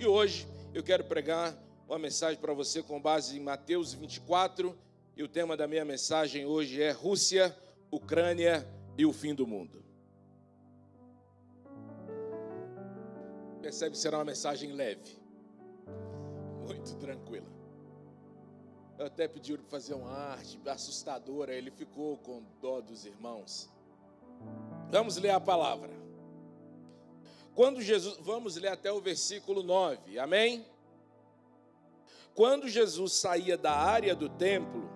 E hoje eu quero pregar uma mensagem para você com base em Mateus 24, e o tema da minha mensagem hoje é Rússia, Ucrânia e o fim do mundo. Percebe que será uma mensagem leve, muito tranquila. Eu até pedi para fazer uma arte assustadora, ele ficou com dó dos irmãos. Vamos ler a palavra. Quando Jesus, vamos ler até o versículo 9, amém? Quando Jesus saía da área do templo,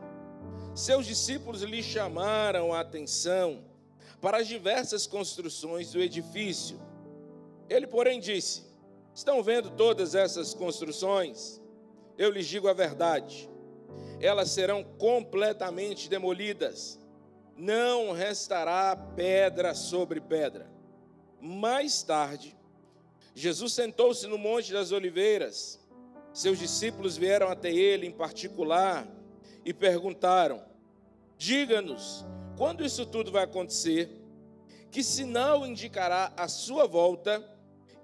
seus discípulos lhe chamaram a atenção para as diversas construções do edifício. Ele, porém, disse: Estão vendo todas essas construções? Eu lhes digo a verdade. Elas serão completamente demolidas. Não restará pedra sobre pedra. Mais tarde, Jesus sentou-se no Monte das Oliveiras. Seus discípulos vieram até ele em particular e perguntaram: Diga-nos, quando isso tudo vai acontecer? Que sinal indicará a sua volta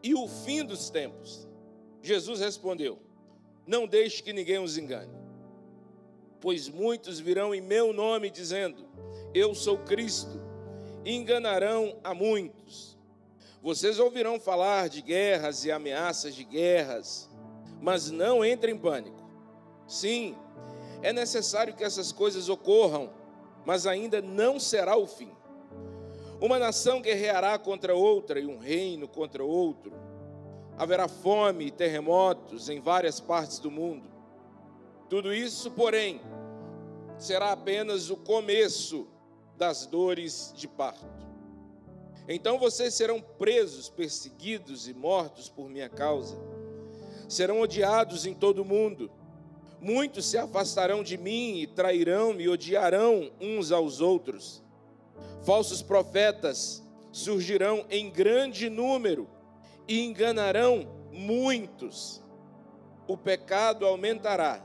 e o fim dos tempos? Jesus respondeu: Não deixe que ninguém os engane, pois muitos virão em meu nome dizendo: Eu sou Cristo, e enganarão a muitos. Vocês ouvirão falar de guerras e ameaças de guerras, mas não entrem em pânico. Sim, é necessário que essas coisas ocorram, mas ainda não será o fim. Uma nação guerreará contra outra e um reino contra outro. Haverá fome e terremotos em várias partes do mundo. Tudo isso, porém, será apenas o começo das dores de parto. Então vocês serão presos, perseguidos e mortos por minha causa. Serão odiados em todo o mundo. Muitos se afastarão de mim e trairão e odiarão uns aos outros. Falsos profetas surgirão em grande número e enganarão muitos. O pecado aumentará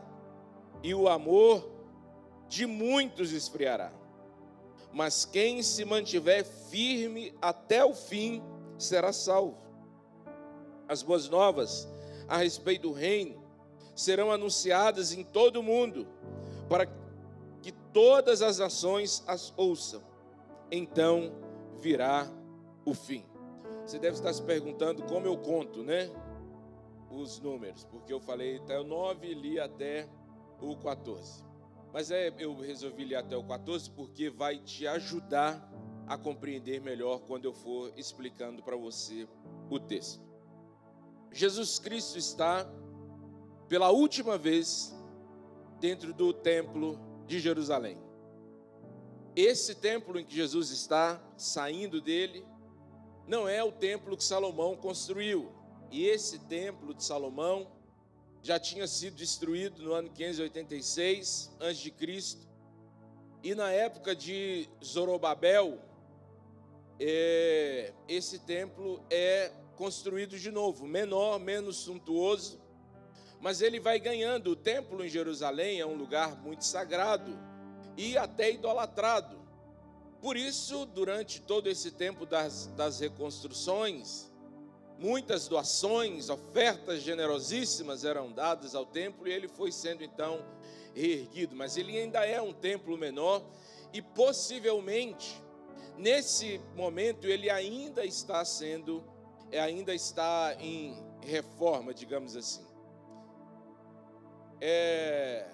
e o amor de muitos esfriará mas quem se mantiver firme até o fim será salvo. As boas novas a respeito do reino serão anunciadas em todo o mundo, para que todas as nações as ouçam. Então virá o fim. Você deve estar se perguntando como eu conto, né? Os números, porque eu falei até o 9 e li até o 14. Mas é, eu resolvi ler até o 14 porque vai te ajudar a compreender melhor quando eu for explicando para você o texto. Jesus Cristo está pela última vez dentro do templo de Jerusalém. Esse templo em que Jesus está saindo dele não é o templo que Salomão construiu. E esse templo de Salomão já tinha sido destruído no ano 586 a.C. E na época de Zorobabel, é, esse templo é construído de novo, menor, menos suntuoso, mas ele vai ganhando. O templo em Jerusalém é um lugar muito sagrado e até idolatrado. Por isso, durante todo esse tempo das, das reconstruções, Muitas doações, ofertas generosíssimas eram dadas ao templo e ele foi sendo então reerguido, mas ele ainda é um templo menor e possivelmente nesse momento ele ainda está sendo é, ainda está em reforma, digamos assim. É,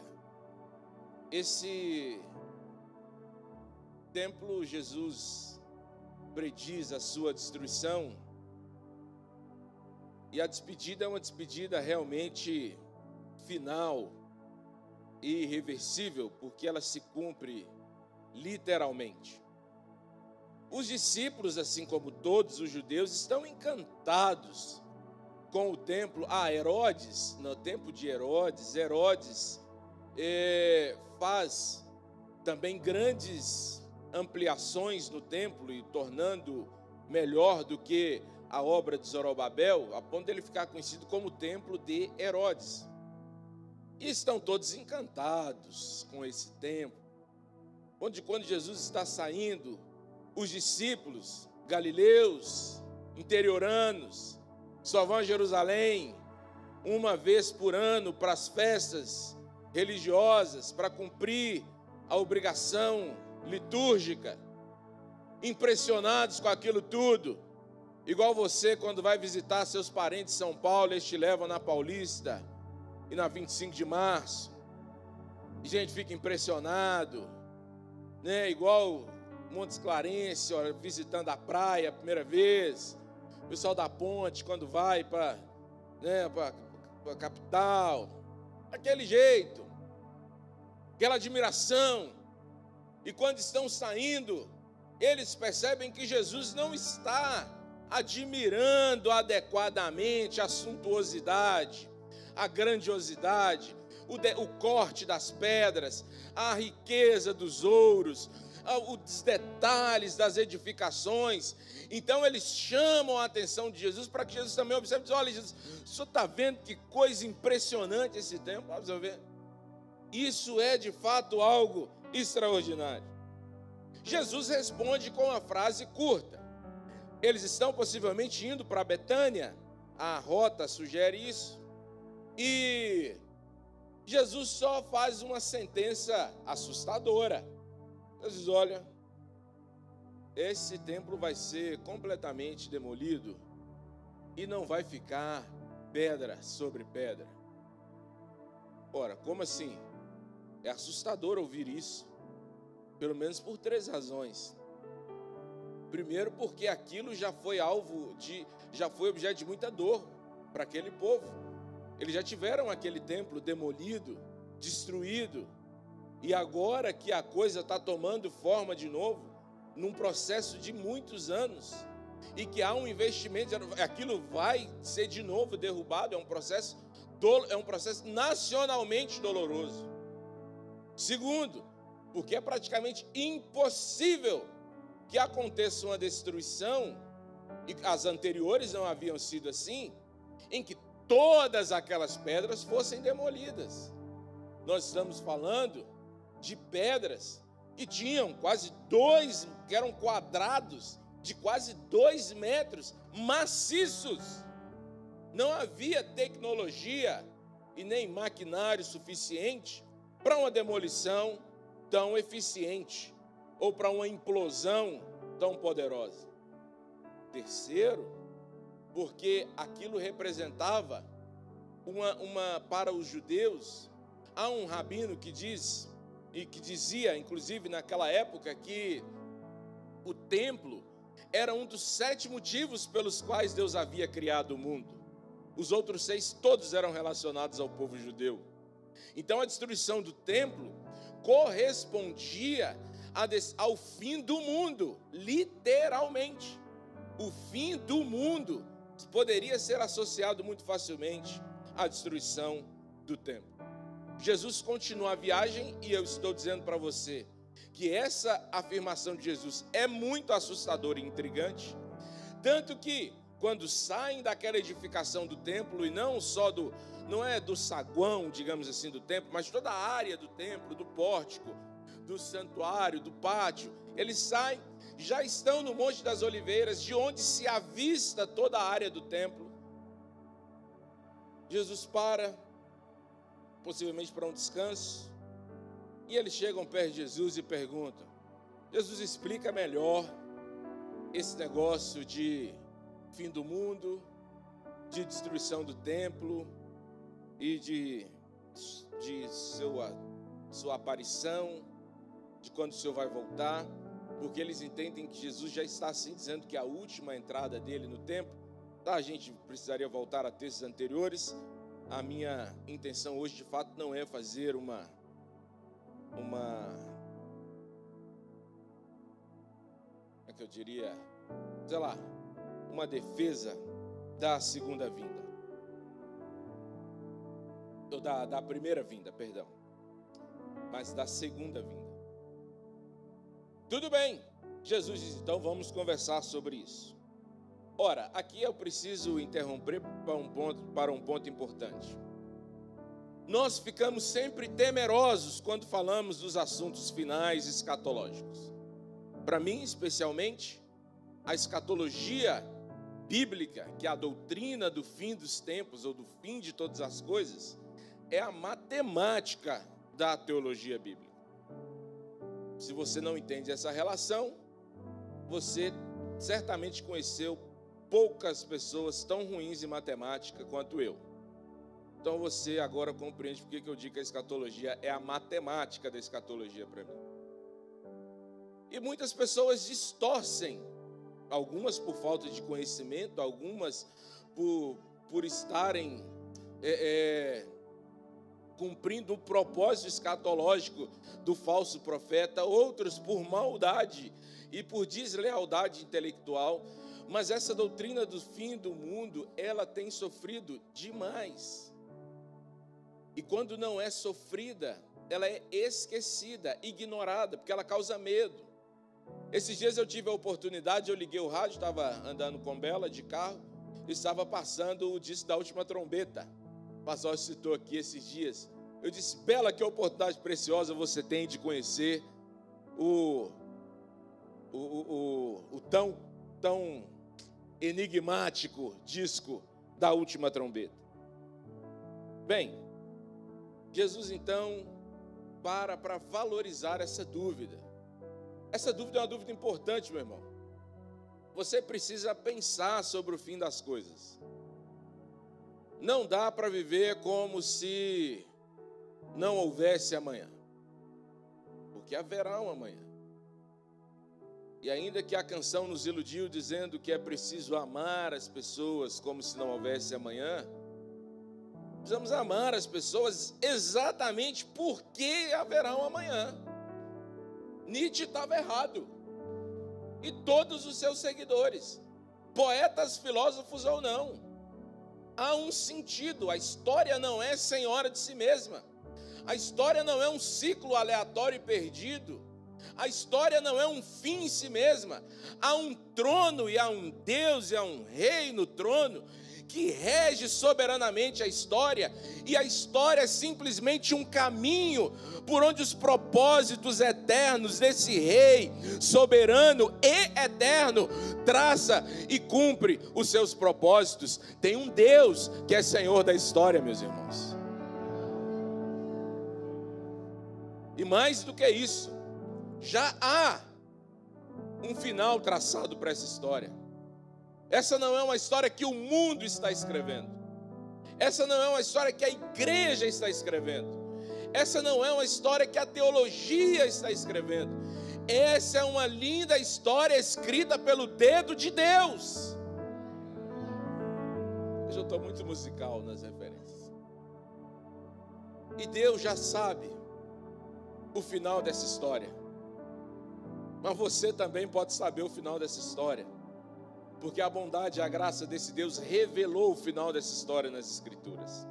esse templo Jesus prediz a sua destruição e a despedida é uma despedida realmente final e irreversível, porque ela se cumpre literalmente. Os discípulos, assim como todos os judeus, estão encantados com o templo. Ah, Herodes, no tempo de Herodes, Herodes é, faz também grandes ampliações no templo e tornando melhor do que a obra de Zorobabel, a ponto dele ficar conhecido como o templo de Herodes. E estão todos encantados com esse templo. Onde quando Jesus está saindo, os discípulos galileus, interioranos, só vão a Jerusalém uma vez por ano para as festas religiosas, para cumprir a obrigação litúrgica, impressionados com aquilo tudo. Igual você, quando vai visitar seus parentes em São Paulo, eles te levam na Paulista e na 25 de março. E a gente fica impressionado, né? Igual Montes Clarence, ó, visitando a praia a primeira vez. O pessoal da ponte, quando vai para né, a capital. Daquele jeito. Aquela admiração. E quando estão saindo, eles percebem que Jesus não está admirando adequadamente a suntuosidade, a grandiosidade, o, de, o corte das pedras, a riqueza dos ouros, os detalhes das edificações. Então eles chamam a atenção de Jesus para que Jesus também observe diz, olha, Jesus, o senhor está vendo que coisa impressionante esse templo? Vamos ver. Isso é de fato algo extraordinário. Jesus responde com uma frase curta. Eles estão possivelmente indo para Betânia, a rota sugere isso. E Jesus só faz uma sentença assustadora. Jesus, olha, esse templo vai ser completamente demolido e não vai ficar pedra sobre pedra. Ora, como assim? É assustador ouvir isso, pelo menos por três razões. Primeiro, porque aquilo já foi alvo de, já foi objeto de muita dor para aquele povo. Eles já tiveram aquele templo demolido, destruído, e agora que a coisa está tomando forma de novo, num processo de muitos anos, e que há um investimento, aquilo vai ser de novo derrubado, é um processo, é um processo nacionalmente doloroso. Segundo, porque é praticamente impossível que aconteça uma destruição, e as anteriores não haviam sido assim, em que todas aquelas pedras fossem demolidas. Nós estamos falando de pedras que tinham quase dois, que eram quadrados de quase dois metros, maciços. Não havia tecnologia e nem maquinário suficiente para uma demolição tão eficiente ou para uma implosão tão poderosa. Terceiro, porque aquilo representava uma, uma para os judeus, há um rabino que diz e que dizia, inclusive naquela época, que o templo era um dos sete motivos pelos quais Deus havia criado o mundo. Os outros seis todos eram relacionados ao povo judeu. Então a destruição do templo correspondia ao fim do mundo, literalmente. O fim do mundo poderia ser associado muito facilmente à destruição do templo. Jesus continua a viagem e eu estou dizendo para você que essa afirmação de Jesus é muito assustadora e intrigante, tanto que quando saem daquela edificação do templo e não só do não é do saguão, digamos assim, do templo, mas toda a área do templo, do pórtico, do santuário, do pátio, eles saem, já estão no Monte das Oliveiras, de onde se avista toda a área do templo. Jesus para, possivelmente para um descanso. E eles chegam perto de Jesus e perguntam: Jesus explica melhor esse negócio de fim do mundo, de destruição do templo e de, de sua, sua aparição, de quando o Senhor vai voltar, porque eles entendem que Jesus já está assim dizendo que a última entrada dele no templo, tá? A gente precisaria voltar a textos anteriores, a minha intenção hoje de fato não é fazer uma uma é que eu diria, sei lá, uma defesa da segunda vinda. Ou da, da primeira vinda, perdão. Mas da segunda vinda. Tudo bem. Jesus diz, então vamos conversar sobre isso. Ora, aqui eu preciso interromper para um ponto, para um ponto importante. Nós ficamos sempre temerosos quando falamos dos assuntos finais escatológicos. Para mim, especialmente, a escatologia bíblica, que é a doutrina do fim dos tempos ou do fim de todas as coisas, é a matemática da teologia bíblica. Se você não entende essa relação, você certamente conheceu poucas pessoas tão ruins em matemática quanto eu. Então você agora compreende porque que eu digo que a escatologia é a matemática da escatologia para mim. E muitas pessoas distorcem, algumas por falta de conhecimento, algumas por, por estarem é, é, cumprindo o propósito escatológico do falso profeta, outros por maldade e por deslealdade intelectual. Mas essa doutrina do fim do mundo, ela tem sofrido demais. E quando não é sofrida, ela é esquecida, ignorada, porque ela causa medo. Esses dias eu tive a oportunidade, eu liguei o rádio, estava andando com Bela de carro, estava passando o disco da última trombeta. Pastor citou aqui esses dias. Eu disse, Bela, que oportunidade preciosa você tem de conhecer o, o, o, o tão, tão enigmático disco da última trombeta. Bem, Jesus então para para valorizar essa dúvida. Essa dúvida é uma dúvida importante, meu irmão. Você precisa pensar sobre o fim das coisas. Não dá para viver como se não houvesse amanhã. Porque haverá um amanhã. E ainda que a canção nos iludiu dizendo que é preciso amar as pessoas como se não houvesse amanhã, precisamos amar as pessoas exatamente porque haverá um amanhã. Nietzsche estava errado. E todos os seus seguidores, poetas, filósofos ou não. Há um sentido, a história não é senhora de si mesma. A história não é um ciclo aleatório e perdido. A história não é um fim em si mesma. Há um trono e há um Deus e há um rei no trono que rege soberanamente a história, e a história é simplesmente um caminho por onde os propósitos eternos desse rei soberano e eterno traça e cumpre os seus propósitos. Tem um Deus que é Senhor da história, meus irmãos. E mais do que isso, já há um final traçado para essa história. Essa não é uma história que o mundo está escrevendo. Essa não é uma história que a igreja está escrevendo. Essa não é uma história que a teologia está escrevendo. Essa é uma linda história escrita pelo dedo de Deus. Hoje eu estou muito musical nas referências. E Deus já sabe o final dessa história. Mas você também pode saber o final dessa história porque a bondade e a graça desse Deus revelou o final dessa história nas Escrituras.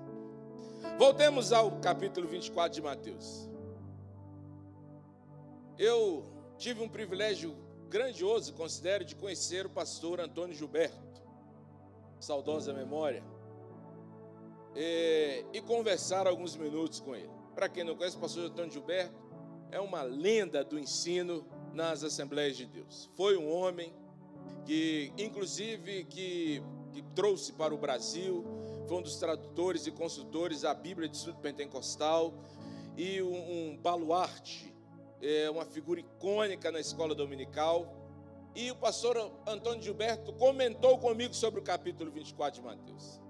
Voltemos ao capítulo 24 de Mateus. Eu tive um privilégio grandioso, considero, de conhecer o pastor Antônio Gilberto, saudosa memória, e, e conversar alguns minutos com ele. Para quem não conhece, o pastor Antônio Gilberto é uma lenda do ensino nas Assembleias de Deus. Foi um homem que inclusive que, que trouxe para o Brasil, foi um dos tradutores e consultores da Bíblia de Estudo Pentecostal e um, um baluarte, é, uma figura icônica na escola dominical. E o pastor Antônio Gilberto comentou comigo sobre o capítulo 24 de Mateus.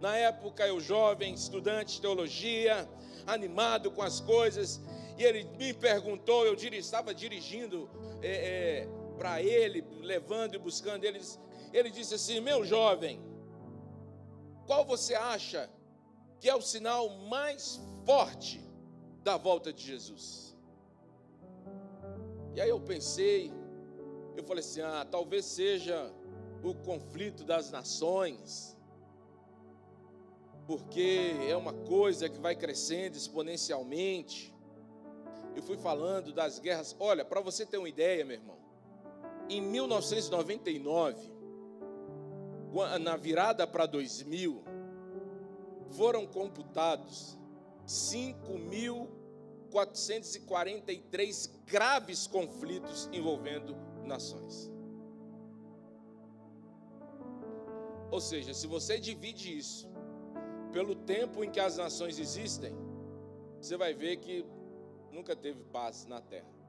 Na época, eu jovem, estudante de teologia, animado com as coisas, e ele me perguntou, eu estava dirigindo é, é, para ele, levando e buscando ele, ele disse assim: Meu jovem, qual você acha que é o sinal mais forte da volta de Jesus? E aí eu pensei, eu falei assim: ah, talvez seja o conflito das nações, porque é uma coisa que vai crescendo exponencialmente. Eu fui falando das guerras. Olha, para você ter uma ideia, meu irmão, em 1999, na virada para 2000, foram computados 5.443 graves conflitos envolvendo nações. Ou seja, se você divide isso pelo tempo em que as nações existem, você vai ver que nunca teve paz na terra.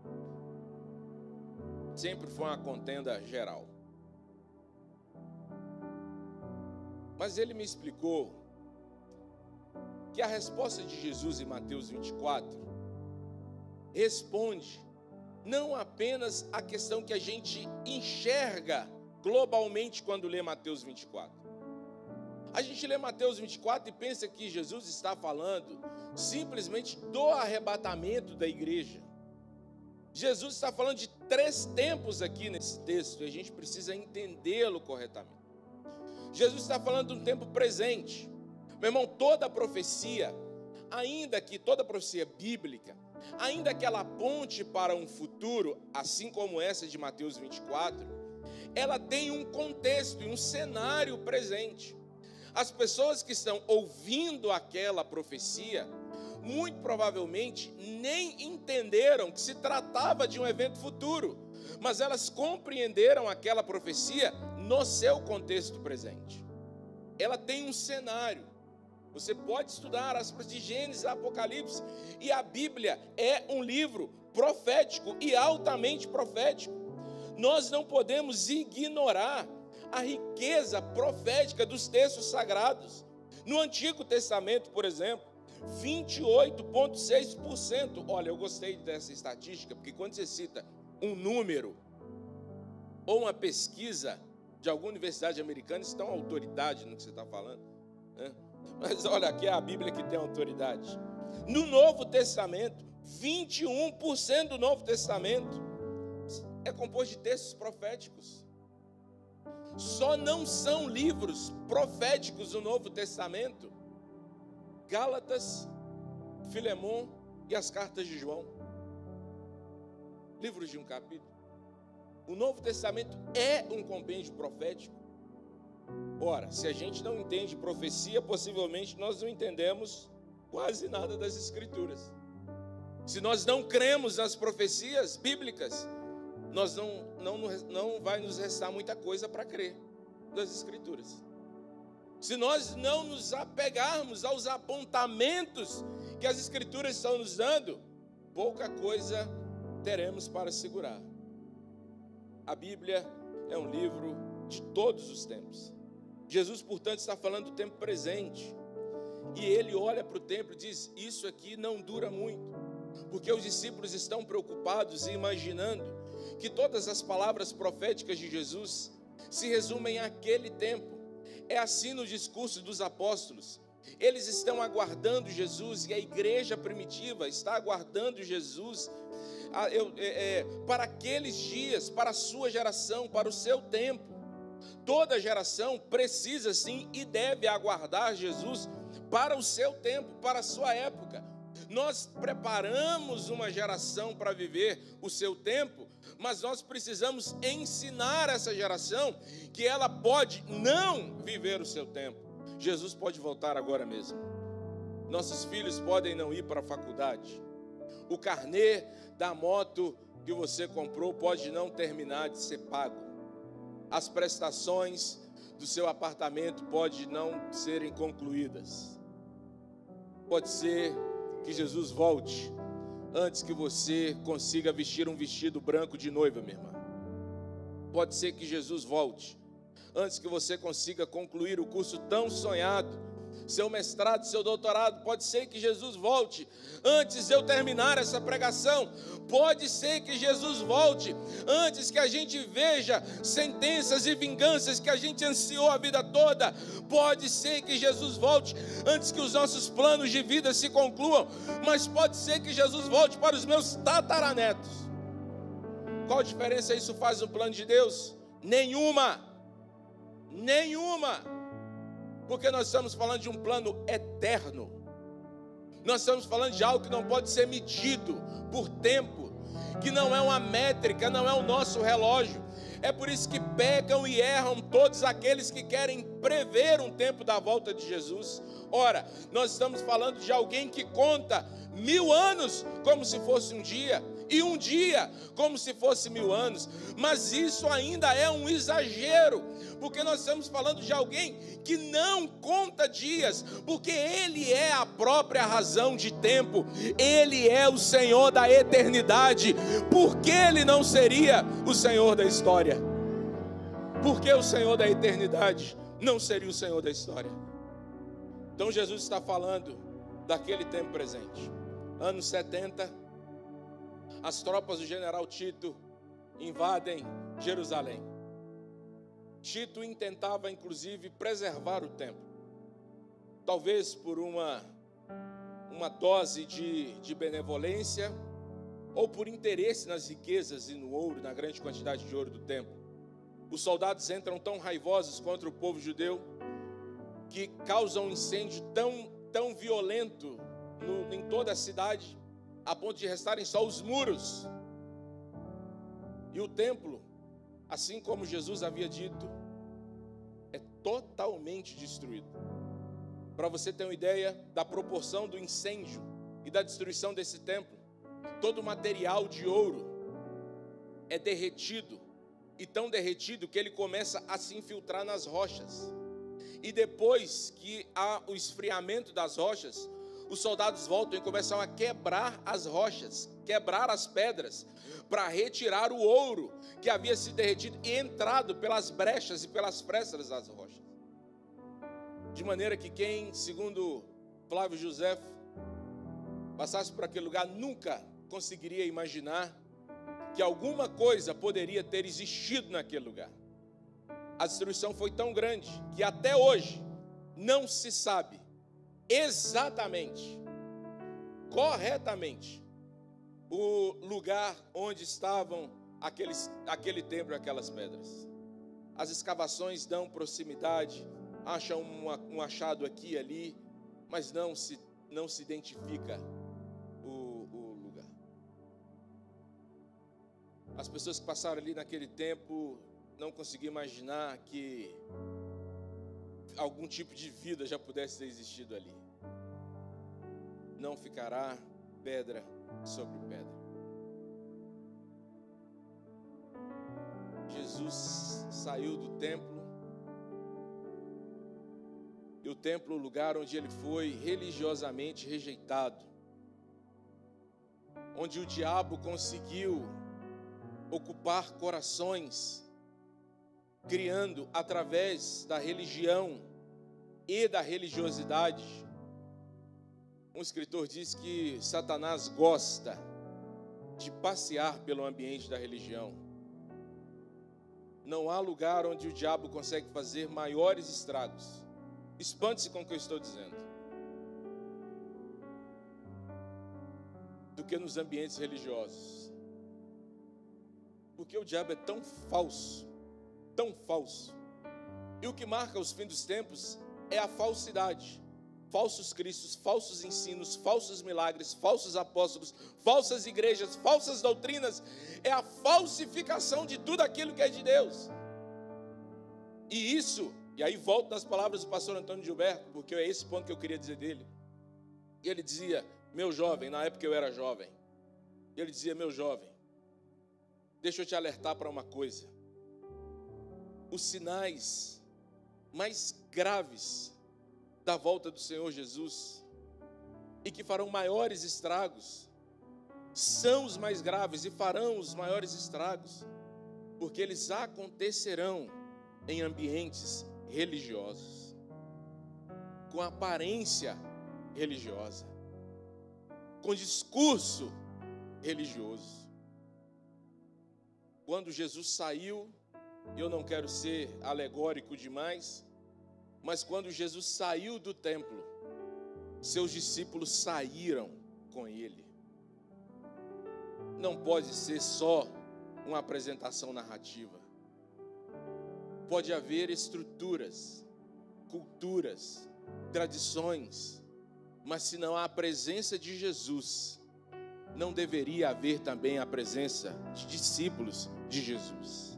Sempre foi uma contenda geral. Mas ele me explicou que a resposta de Jesus em Mateus 24 responde não apenas a questão que a gente enxerga globalmente quando lê Mateus 24. A gente lê Mateus 24 e pensa que Jesus está falando simplesmente do arrebatamento da igreja. Jesus está falando de três tempos aqui nesse texto e a gente precisa entendê-lo corretamente. Jesus está falando de um tempo presente. Meu irmão, toda profecia, ainda que toda profecia bíblica, ainda que ela aponte para um futuro, assim como essa de Mateus 24, ela tem um contexto e um cenário presente. As pessoas que estão ouvindo aquela profecia, muito provavelmente nem entenderam que se tratava de um evento futuro, mas elas compreenderam aquela profecia no seu contexto presente. Ela tem um cenário. Você pode estudar as de Gênesis, Apocalipse, e a Bíblia é um livro profético e altamente profético. Nós não podemos ignorar a riqueza profética dos textos sagrados. No Antigo Testamento, por exemplo, 28,6%. Olha, eu gostei dessa estatística, porque quando você cita um número ou uma pesquisa de alguma universidade americana, uma autoridade no que você está falando. Né? Mas olha, aqui é a Bíblia que tem autoridade. No Novo Testamento, 21% do Novo Testamento é composto de textos proféticos. Só não são livros proféticos do Novo Testamento Gálatas, Filemão e as cartas de João. Livros de um capítulo. O Novo Testamento é um compêndio profético. Ora, se a gente não entende profecia, possivelmente nós não entendemos quase nada das Escrituras. Se nós não cremos nas profecias bíblicas, nós não, não, não vai nos restar muita coisa para crer das Escrituras. Se nós não nos apegarmos aos apontamentos que as Escrituras estão nos dando, pouca coisa teremos para segurar. A Bíblia é um livro de todos os tempos. Jesus, portanto, está falando do tempo presente. E ele olha para o templo e diz: Isso aqui não dura muito, porque os discípulos estão preocupados e imaginando que todas as palavras proféticas de Jesus se resumem àquele tempo. É assim no discurso dos apóstolos. Eles estão aguardando Jesus e a igreja primitiva está aguardando Jesus é, é, para aqueles dias, para a sua geração, para o seu tempo. Toda geração precisa sim e deve aguardar Jesus para o seu tempo, para a sua época. Nós preparamos uma geração para viver o seu tempo, mas nós precisamos ensinar essa geração que ela pode não viver o seu tempo. Jesus pode voltar agora mesmo. Nossos filhos podem não ir para a faculdade. O carnê da moto que você comprou pode não terminar de ser pago as prestações do seu apartamento podem não serem concluídas. Pode ser que Jesus volte antes que você consiga vestir um vestido branco de noiva, minha irmã. Pode ser que Jesus volte antes que você consiga concluir o curso tão sonhado seu mestrado, seu doutorado. Pode ser que Jesus volte antes eu terminar essa pregação. Pode ser que Jesus volte antes que a gente veja sentenças e vinganças que a gente ansiou a vida toda. Pode ser que Jesus volte antes que os nossos planos de vida se concluam. Mas pode ser que Jesus volte para os meus tataranetos. Qual diferença isso faz no plano de Deus? Nenhuma. Nenhuma porque nós estamos falando de um plano eterno. Nós estamos falando de algo que não pode ser medido por tempo, que não é uma métrica, não é o nosso relógio. É por isso que pecam e erram todos aqueles que querem prever um tempo da volta de Jesus. Ora, nós estamos falando de alguém que conta mil anos como se fosse um dia, e um dia como se fosse mil anos, mas isso ainda é um exagero, porque nós estamos falando de alguém que não conta dias, porque Ele é a própria razão de tempo, Ele é o Senhor da eternidade, por que Ele não seria o Senhor da história? Por que o Senhor da eternidade não seria o Senhor da história? Então Jesus está falando daquele tempo presente, anos 70 as tropas do general Tito invadem Jerusalém. Tito intentava, inclusive, preservar o templo. Talvez por uma, uma dose de, de benevolência ou por interesse nas riquezas e no ouro, na grande quantidade de ouro do templo. Os soldados entram tão raivosos contra o povo judeu que causam um incêndio tão, tão violento no, em toda a cidade a ponto de restarem só os muros. E o templo, assim como Jesus havia dito, é totalmente destruído. Para você ter uma ideia da proporção do incêndio e da destruição desse templo, todo o material de ouro é derretido, e tão derretido que ele começa a se infiltrar nas rochas. E depois que há o esfriamento das rochas, os soldados voltam e começam a quebrar as rochas, quebrar as pedras, para retirar o ouro que havia se derretido e entrado pelas brechas e pelas frestas das rochas. De maneira que quem, segundo Flávio José, passasse por aquele lugar nunca conseguiria imaginar que alguma coisa poderia ter existido naquele lugar. A destruição foi tão grande que até hoje não se sabe exatamente, corretamente, o lugar onde estavam aqueles, aquele templo e aquelas pedras. As escavações dão proximidade, acham uma, um achado aqui e ali, mas não se, não se identifica o, o lugar. As pessoas que passaram ali naquele tempo não conseguiam imaginar que algum tipo de vida já pudesse ter existido ali. Não ficará pedra sobre pedra. Jesus saiu do templo, e o templo, o lugar onde ele foi religiosamente rejeitado, onde o diabo conseguiu ocupar corações criando através da religião e da religiosidade. Um escritor diz que Satanás gosta de passear pelo ambiente da religião. Não há lugar onde o diabo consegue fazer maiores estragos. Espante-se com o que eu estou dizendo. Do que nos ambientes religiosos. Porque o diabo é tão falso tão falso. E o que marca os fins dos tempos é a falsidade. Falsos cristos, falsos ensinos, falsos milagres, falsos apóstolos, falsas igrejas, falsas doutrinas, é a falsificação de tudo aquilo que é de Deus. E isso, e aí volto nas palavras do pastor Antônio Gilberto, porque é esse ponto que eu queria dizer dele. E ele dizia: Meu jovem, na época eu era jovem, ele dizia: Meu jovem, deixa eu te alertar para uma coisa os sinais mais graves da volta do Senhor Jesus e que farão maiores estragos, são os mais graves e farão os maiores estragos, porque eles acontecerão em ambientes religiosos, com aparência religiosa, com discurso religioso. Quando Jesus saiu eu não quero ser alegórico demais, mas quando Jesus saiu do templo, seus discípulos saíram com ele. Não pode ser só uma apresentação narrativa. Pode haver estruturas, culturas, tradições, mas se não há a presença de Jesus, não deveria haver também a presença de discípulos de Jesus.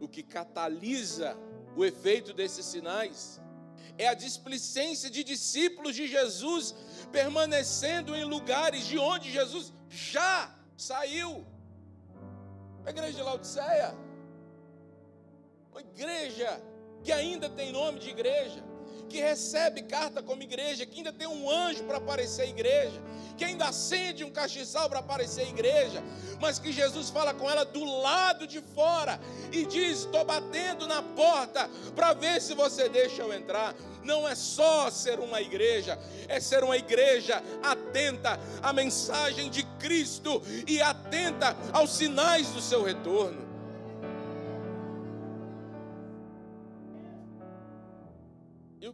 O que catalisa o efeito desses sinais é a displicência de discípulos de Jesus permanecendo em lugares de onde Jesus já saiu. A igreja de Laodiceia, uma igreja que ainda tem nome de igreja, que recebe carta como igreja, que ainda tem um anjo para aparecer a igreja, que ainda acende um castiçal para aparecer a igreja, mas que Jesus fala com ela do lado de fora e diz: Estou batendo na porta para ver se você deixa eu entrar. Não é só ser uma igreja, é ser uma igreja atenta à mensagem de Cristo e atenta aos sinais do seu retorno.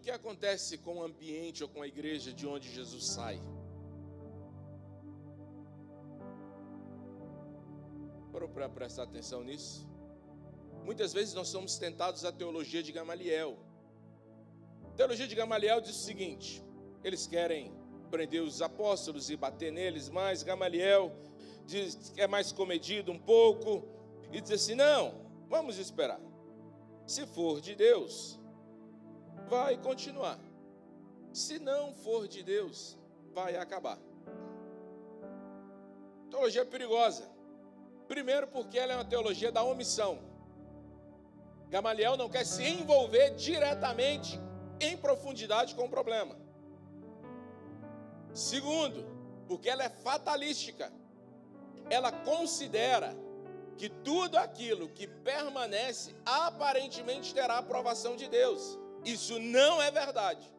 Que acontece com o ambiente ou com a igreja de onde Jesus sai? Parou para prestar atenção nisso? Muitas vezes nós somos tentados à teologia de Gamaliel. A teologia de Gamaliel diz o seguinte: eles querem prender os apóstolos e bater neles, mas Gamaliel diz é mais comedido um pouco e diz assim: não, vamos esperar. Se for de Deus, vai continuar. Se não for de Deus, vai acabar. Teologia perigosa. Primeiro, porque ela é uma teologia da omissão. Gamaliel não quer se envolver diretamente, em profundidade, com o problema. Segundo, porque ela é fatalística. Ela considera que tudo aquilo que permanece aparentemente terá aprovação de Deus. Isso não é verdade.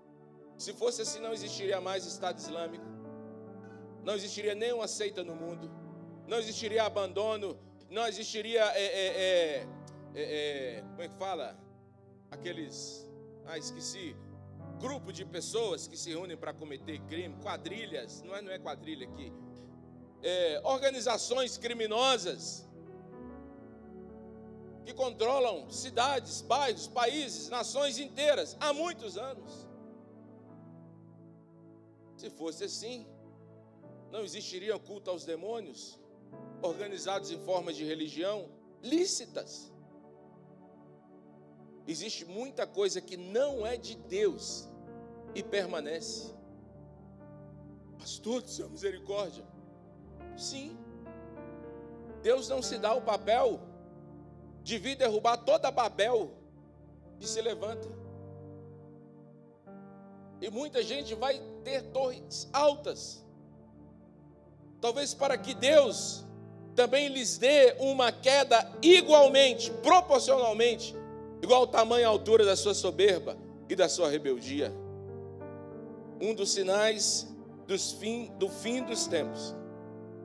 Se fosse assim, não existiria mais Estado Islâmico, não existiria nenhuma seita no mundo, não existiria abandono, não existiria. É, é, é, é, é como é que fala? Aqueles. Ah, esqueci. Grupo de pessoas que se reúnem para cometer crime, quadrilhas, não é, não é quadrilha aqui. É, organizações criminosas que controlam cidades, bairros, países, nações inteiras há muitos anos. Se fosse assim, não existiria culto aos demônios, organizados em formas de religião lícitas. Existe muita coisa que não é de Deus e permanece. Pastor, seu misericórdia. Sim. Deus não se dá o papel de vir derrubar toda Babel que se levanta. E muita gente vai ter torres altas, talvez para que Deus também lhes dê uma queda igualmente, proporcionalmente, igual ao tamanho e altura da sua soberba e da sua rebeldia. Um dos sinais dos fim, do fim dos tempos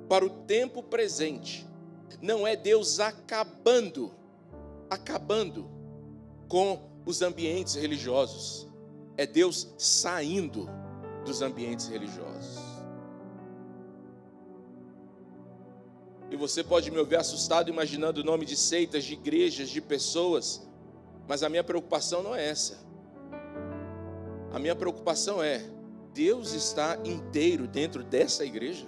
para o tempo presente não é Deus acabando acabando com os ambientes religiosos. É Deus saindo dos ambientes religiosos. E você pode me ouvir assustado imaginando o nome de seitas, de igrejas, de pessoas, mas a minha preocupação não é essa. A minha preocupação é: Deus está inteiro dentro dessa igreja?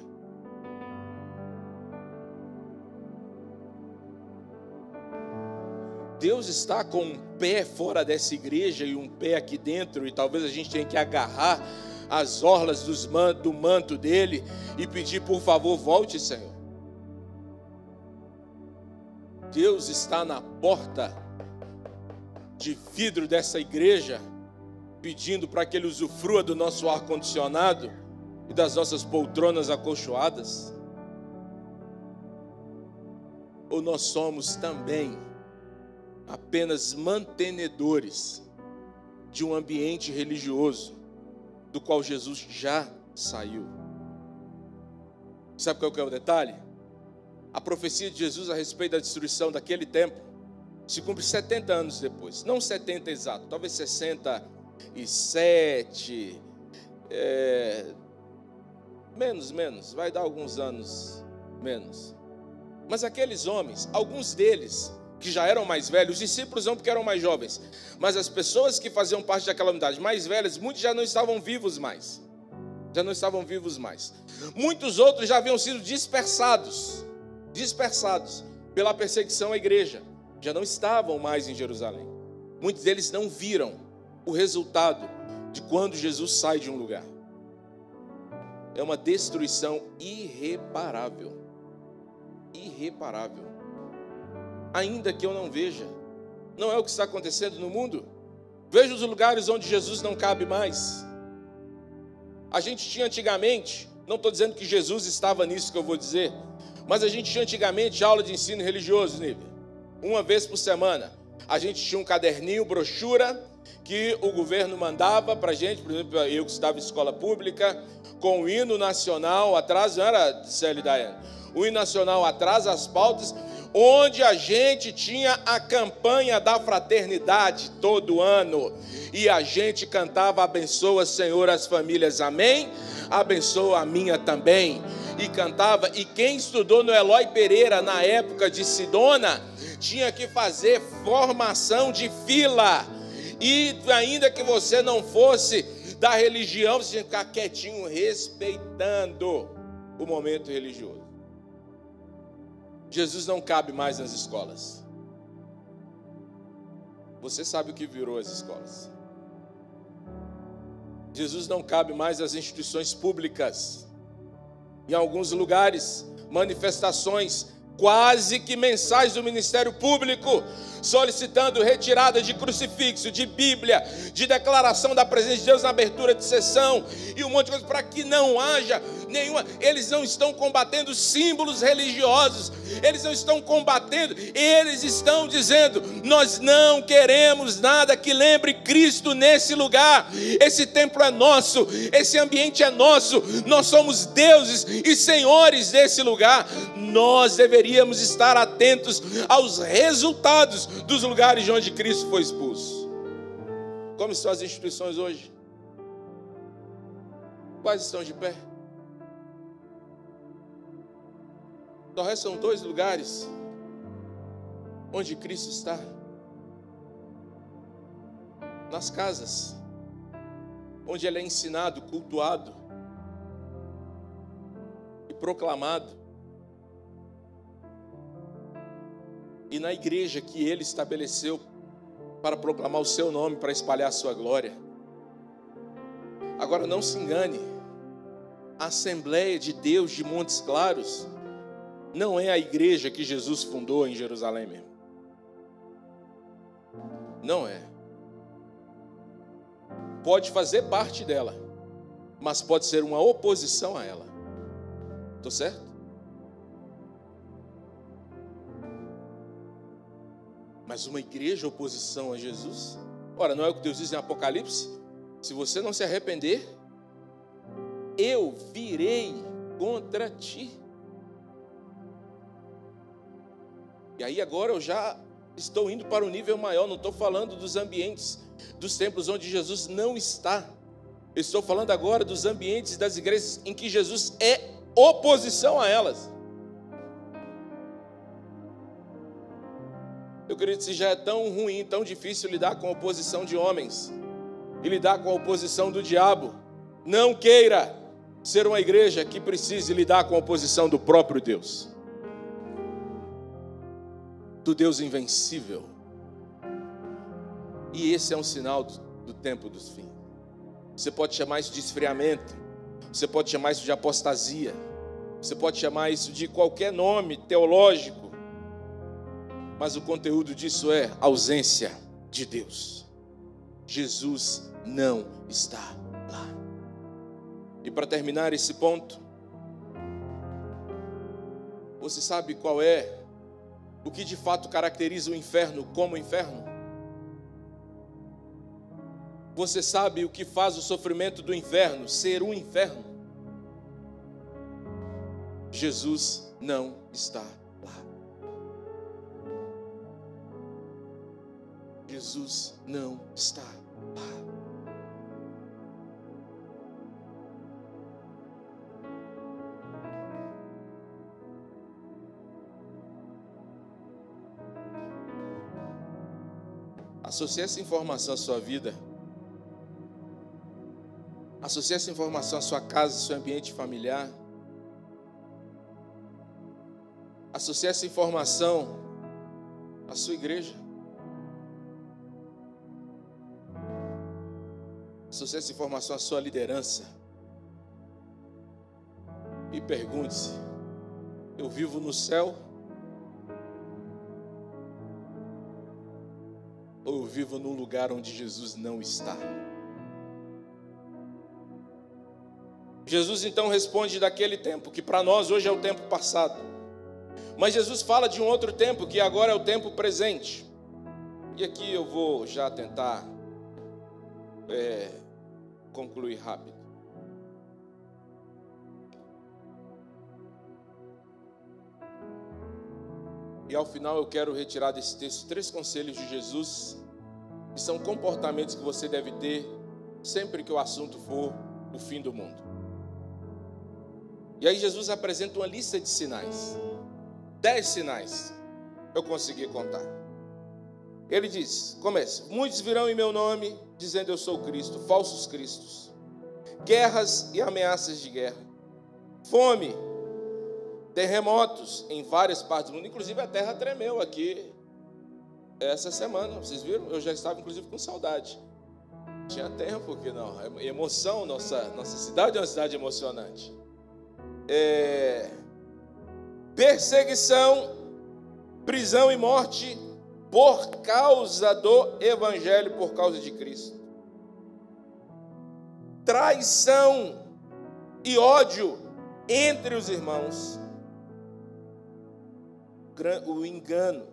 Deus está com um pé fora dessa igreja e um pé aqui dentro, e talvez a gente tenha que agarrar as orlas do manto dele e pedir, por favor, volte, Senhor. Deus está na porta de vidro dessa igreja, pedindo para que ele usufrua do nosso ar-condicionado e das nossas poltronas acolchoadas? Ou nós somos também apenas mantenedores de um ambiente religioso do qual Jesus já saiu. Sabe qual é o detalhe? A profecia de Jesus a respeito da destruição daquele templo se cumpre 70 anos depois. Não 70 exato, talvez 67. É, menos, menos, vai dar alguns anos menos. Mas aqueles homens, alguns deles, que já eram mais velhos, os discípulos não porque eram mais jovens, mas as pessoas que faziam parte daquela unidade mais velhas, muitos já não estavam vivos mais. Já não estavam vivos mais. Muitos outros já haviam sido dispersados, dispersados pela perseguição à igreja. Já não estavam mais em Jerusalém. Muitos deles não viram o resultado de quando Jesus sai de um lugar. É uma destruição irreparável. Irreparável. Ainda que eu não veja. Não é o que está acontecendo no mundo? Veja os lugares onde Jesus não cabe mais. A gente tinha antigamente, não estou dizendo que Jesus estava nisso que eu vou dizer, mas a gente tinha antigamente aula de ensino religioso, nível, uma vez por semana. A gente tinha um caderninho, brochura, que o governo mandava para a gente, por exemplo, eu que estava em escola pública, com o hino nacional atrás, não era Célio Daiane, o hino nacional atrás, as pautas, onde a gente tinha a campanha da fraternidade todo ano, e a gente cantava abençoa Senhor as famílias, amém? Abençoa a minha também. E cantava, e quem estudou no Eloy Pereira na época de Sidona, tinha que fazer formação de fila e ainda que você não fosse da religião, você tinha que ficar quietinho, respeitando o momento religioso. Jesus não cabe mais nas escolas. Você sabe o que virou as escolas. Jesus não cabe mais nas instituições públicas. Em alguns lugares, manifestações quase que mensais do Ministério Público solicitando retirada de crucifixo, de Bíblia, de declaração da presença de Deus na abertura de sessão e um monte de coisa para que não haja nenhuma. Eles não estão combatendo símbolos religiosos, eles não estão combatendo, eles estão dizendo: nós não queremos nada que lembre Cristo nesse lugar. Esse templo é nosso, esse ambiente é nosso, nós somos deuses e senhores desse lugar. Nós deveríamos estar atentos aos resultados dos lugares de onde Cristo foi expulso. Como estão as instituições hoje? Quais estão de pé? Só restam dois lugares onde Cristo está: nas casas, onde Ele é ensinado, cultuado e proclamado. E na igreja que ele estabeleceu para proclamar o seu nome, para espalhar a sua glória. Agora não se engane, a Assembleia de Deus de Montes Claros não é a igreja que Jesus fundou em Jerusalém mesmo. Não é. Pode fazer parte dela, mas pode ser uma oposição a ela. Estou certo? Mas uma igreja oposição a Jesus? Ora, não é o que Deus diz em Apocalipse? Se você não se arrepender, eu virei contra ti. E aí agora eu já estou indo para um nível maior, não estou falando dos ambientes dos templos onde Jesus não está. estou falando agora dos ambientes das igrejas em que Jesus é oposição a elas. Eu queria se já é tão ruim, tão difícil lidar com a oposição de homens e lidar com a oposição do diabo, não queira ser uma igreja que precise lidar com a oposição do próprio Deus, do Deus invencível. E esse é um sinal do, do tempo dos fins. Você pode chamar isso de esfriamento, você pode chamar isso de apostasia, você pode chamar isso de qualquer nome teológico mas o conteúdo disso é ausência de Deus. Jesus não está lá. E para terminar esse ponto, você sabe qual é o que de fato caracteriza o inferno como inferno? Você sabe o que faz o sofrimento do inferno ser um inferno? Jesus não está Jesus não está lá. Associe essa informação à sua vida. Associe essa informação à sua casa, ao seu ambiente familiar. Associe essa informação à sua igreja. Sucesso e formação a sua liderança. E pergunte-se: eu vivo no céu? Ou eu vivo num lugar onde Jesus não está? Jesus então responde daquele tempo, que para nós hoje é o tempo passado. Mas Jesus fala de um outro tempo, que agora é o tempo presente. E aqui eu vou já tentar é, concluir rápido. E ao final eu quero retirar desse texto três conselhos de Jesus, que são comportamentos que você deve ter sempre que o assunto for o fim do mundo. E aí Jesus apresenta uma lista de sinais. Dez sinais eu consegui contar. Ele diz: começa, muitos virão em meu nome, dizendo eu sou Cristo, falsos cristos, guerras e ameaças de guerra, fome, terremotos em várias partes do mundo, inclusive a terra tremeu aqui essa semana, vocês viram? Eu já estava inclusive com saudade. Tinha tempo que não, é emoção, nossa, nossa cidade é uma cidade emocionante. É, perseguição, prisão e morte por causa do Evangelho, por causa de Cristo. Traição e ódio entre os irmãos. O engano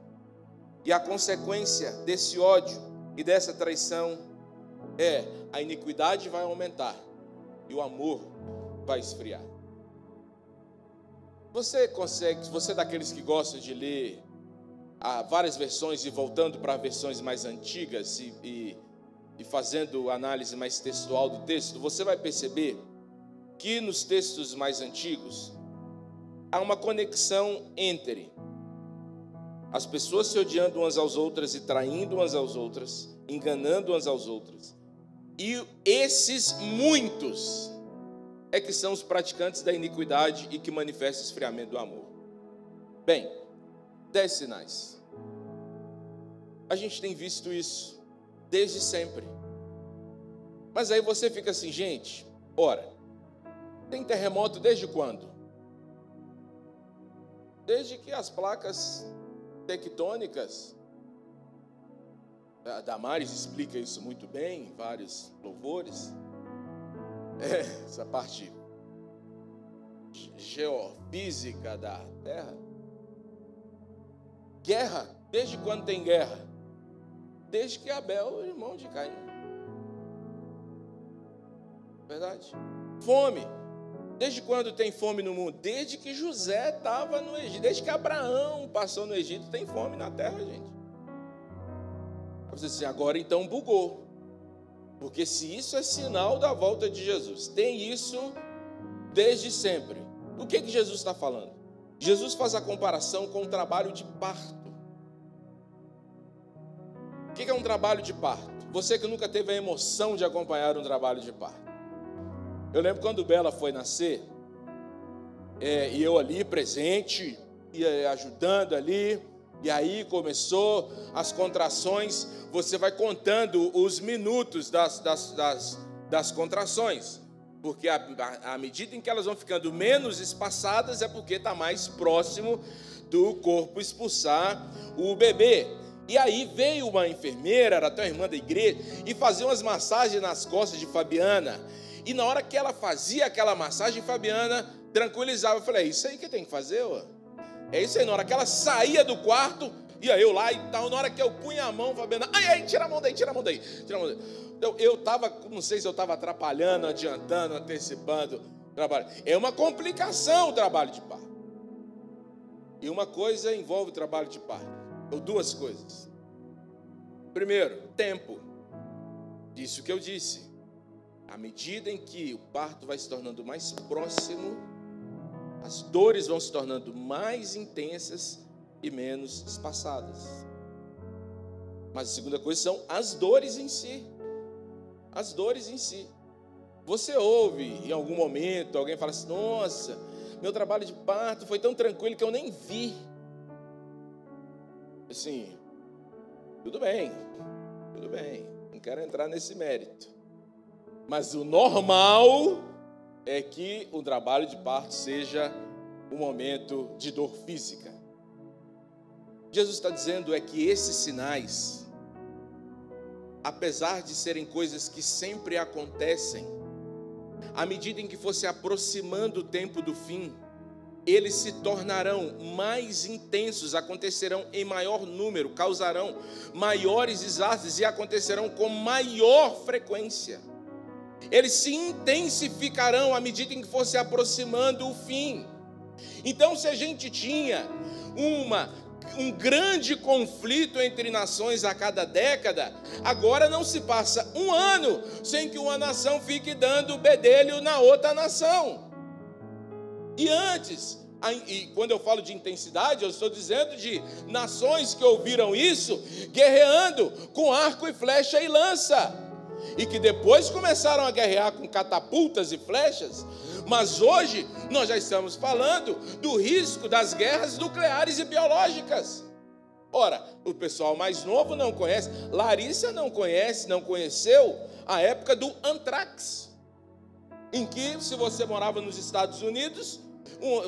e a consequência desse ódio e dessa traição é a iniquidade vai aumentar e o amor vai esfriar. Você consegue, você é daqueles que gosta de ler a várias versões e voltando para versões mais antigas e, e, e fazendo análise mais textual do texto, você vai perceber que nos textos mais antigos há uma conexão entre as pessoas se odiando umas às outras e traindo umas às outras, enganando umas às outras. E esses muitos é que são os praticantes da iniquidade e que manifestam esfriamento do amor. Bem, Dez sinais. A gente tem visto isso desde sempre. Mas aí você fica assim, gente, ora, tem terremoto desde quando? Desde que as placas tectônicas, a Damares explica isso muito bem em vários louvores. É, essa parte geofísica da Terra. Guerra, desde quando tem guerra? Desde que Abel, irmão de Caim. Verdade? Fome. Desde quando tem fome no mundo? Desde que José estava no Egito. Desde que Abraão passou no Egito, tem fome na terra, gente. Você assim, agora então bugou. Porque se isso é sinal da volta de Jesus, tem isso desde sempre. O que, que Jesus está falando? Jesus faz a comparação com o trabalho de parto. O que é um trabalho de parto? Você que nunca teve a emoção de acompanhar um trabalho de parto. Eu lembro quando Bela foi nascer, é, e eu ali presente, e ajudando ali, e aí começou as contrações, você vai contando os minutos das, das, das, das contrações. Porque à medida em que elas vão ficando menos espaçadas, é porque está mais próximo do corpo expulsar o bebê. E aí veio uma enfermeira, era até uma irmã da igreja, e fazia umas massagens nas costas de Fabiana. E na hora que ela fazia aquela massagem, Fabiana tranquilizava. Eu falei: é isso aí que tem que fazer, ó. É isso aí. Na hora que ela saía do quarto, ia eu lá e tal. Na hora que eu punha a mão, Fabiana, ai, ai, tira a mão daí, tira a mão daí, tira a mão daí. Então, eu estava, não sei se eu estava atrapalhando, adiantando, antecipando trabalho. É uma complicação o trabalho de parto. E uma coisa envolve o trabalho de parto, ou duas coisas. Primeiro, tempo. Isso que eu disse. À medida em que o parto vai se tornando mais próximo, as dores vão se tornando mais intensas e menos espaçadas. Mas a segunda coisa são as dores em si as dores em si. Você ouve em algum momento alguém fala assim: Nossa, meu trabalho de parto foi tão tranquilo que eu nem vi. Assim, tudo bem, tudo bem, não quero entrar nesse mérito. Mas o normal é que o trabalho de parto seja um momento de dor física. Jesus está dizendo é que esses sinais, apesar de serem coisas que sempre acontecem, à medida em que fosse aproximando o tempo do fim, eles se tornarão mais intensos, acontecerão em maior número, causarão maiores desastres e acontecerão com maior frequência. Eles se intensificarão à medida em que fosse aproximando o fim. Então, se a gente tinha uma um grande conflito entre nações a cada década, agora não se passa um ano sem que uma nação fique dando bedelho na outra nação. E antes, e quando eu falo de intensidade, eu estou dizendo de nações que ouviram isso, guerreando com arco e flecha e lança, e que depois começaram a guerrear com catapultas e flechas, mas hoje nós já estamos falando do risco das guerras nucleares e biológicas. Ora, o pessoal mais novo não conhece, Larissa não conhece, não conheceu a época do antrax, em que, se você morava nos Estados Unidos,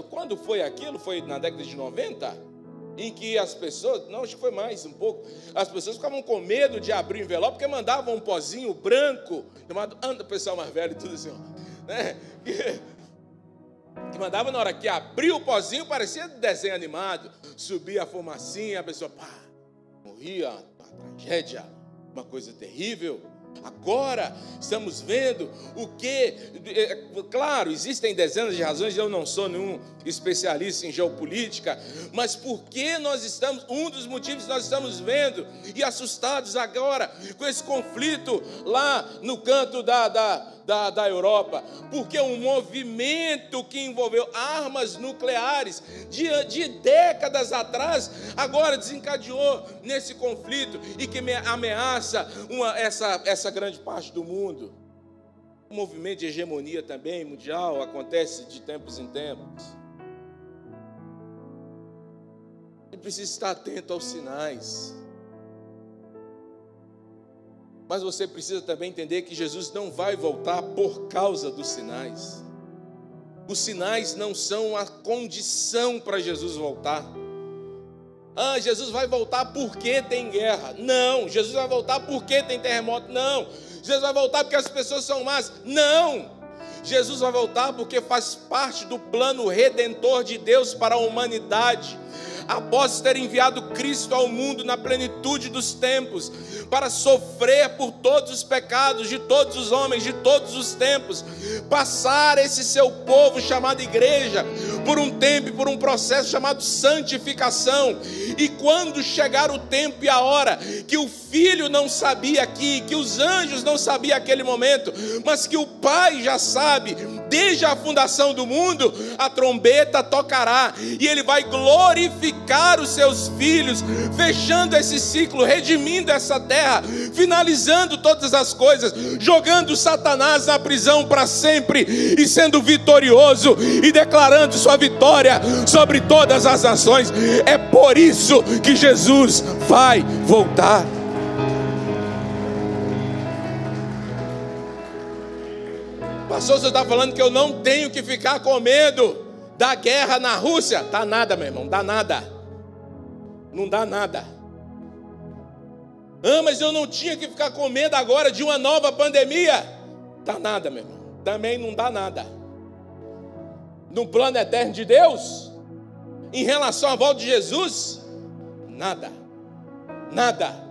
quando foi aquilo? Foi na década de 90? Em que as pessoas, não, acho que foi mais um pouco, as pessoas ficavam com medo de abrir o envelope porque mandavam um pozinho branco, chamado, anda, pessoal mais velho, tudo assim, ó, né? mandava na hora que abriu o pozinho, parecia desenho animado. Subia a fumacinha, a pessoa, pá, morria, uma tragédia, uma coisa terrível. Agora estamos vendo o que, é, claro, existem dezenas de razões, eu não sou nenhum especialista em geopolítica, mas por que nós estamos, um dos motivos nós estamos vendo e assustados agora com esse conflito lá no canto da, da da, da Europa, porque um movimento que envolveu armas nucleares de, de décadas atrás, agora desencadeou nesse conflito e que ameaça uma, essa, essa grande parte do mundo. O movimento de hegemonia também mundial acontece de tempos em tempos. Ele precisa estar atento aos sinais. Mas você precisa também entender que Jesus não vai voltar por causa dos sinais. Os sinais não são a condição para Jesus voltar. Ah, Jesus vai voltar porque tem guerra. Não. Jesus vai voltar porque tem terremoto. Não. Jesus vai voltar porque as pessoas são más. Não. Jesus vai voltar porque faz parte do plano redentor de Deus para a humanidade após ter enviado Cristo ao mundo na plenitude dos tempos, para sofrer por todos os pecados de todos os homens, de todos os tempos, passar esse seu povo chamado igreja por um tempo e por um processo chamado santificação. E quando chegar o tempo e a hora que o filho não sabia aqui, que os anjos não sabiam aquele momento, mas que o pai já sabe, desde a fundação do mundo, a trombeta tocará e ele vai glorificar os seus filhos, fechando esse ciclo, redimindo essa terra, finalizando todas as coisas, jogando Satanás na prisão para sempre e sendo vitorioso e declarando sua vitória sobre todas as nações. É por isso que Jesus vai voltar. Pastor, você está falando que eu não tenho que ficar com medo da guerra na Rússia? Dá nada, meu irmão, dá nada. Não dá nada. Ah, mas eu não tinha que ficar com medo agora de uma nova pandemia. Dá nada, meu irmão. Também não dá nada. No plano eterno de Deus, em relação à volta de Jesus, nada. Nada.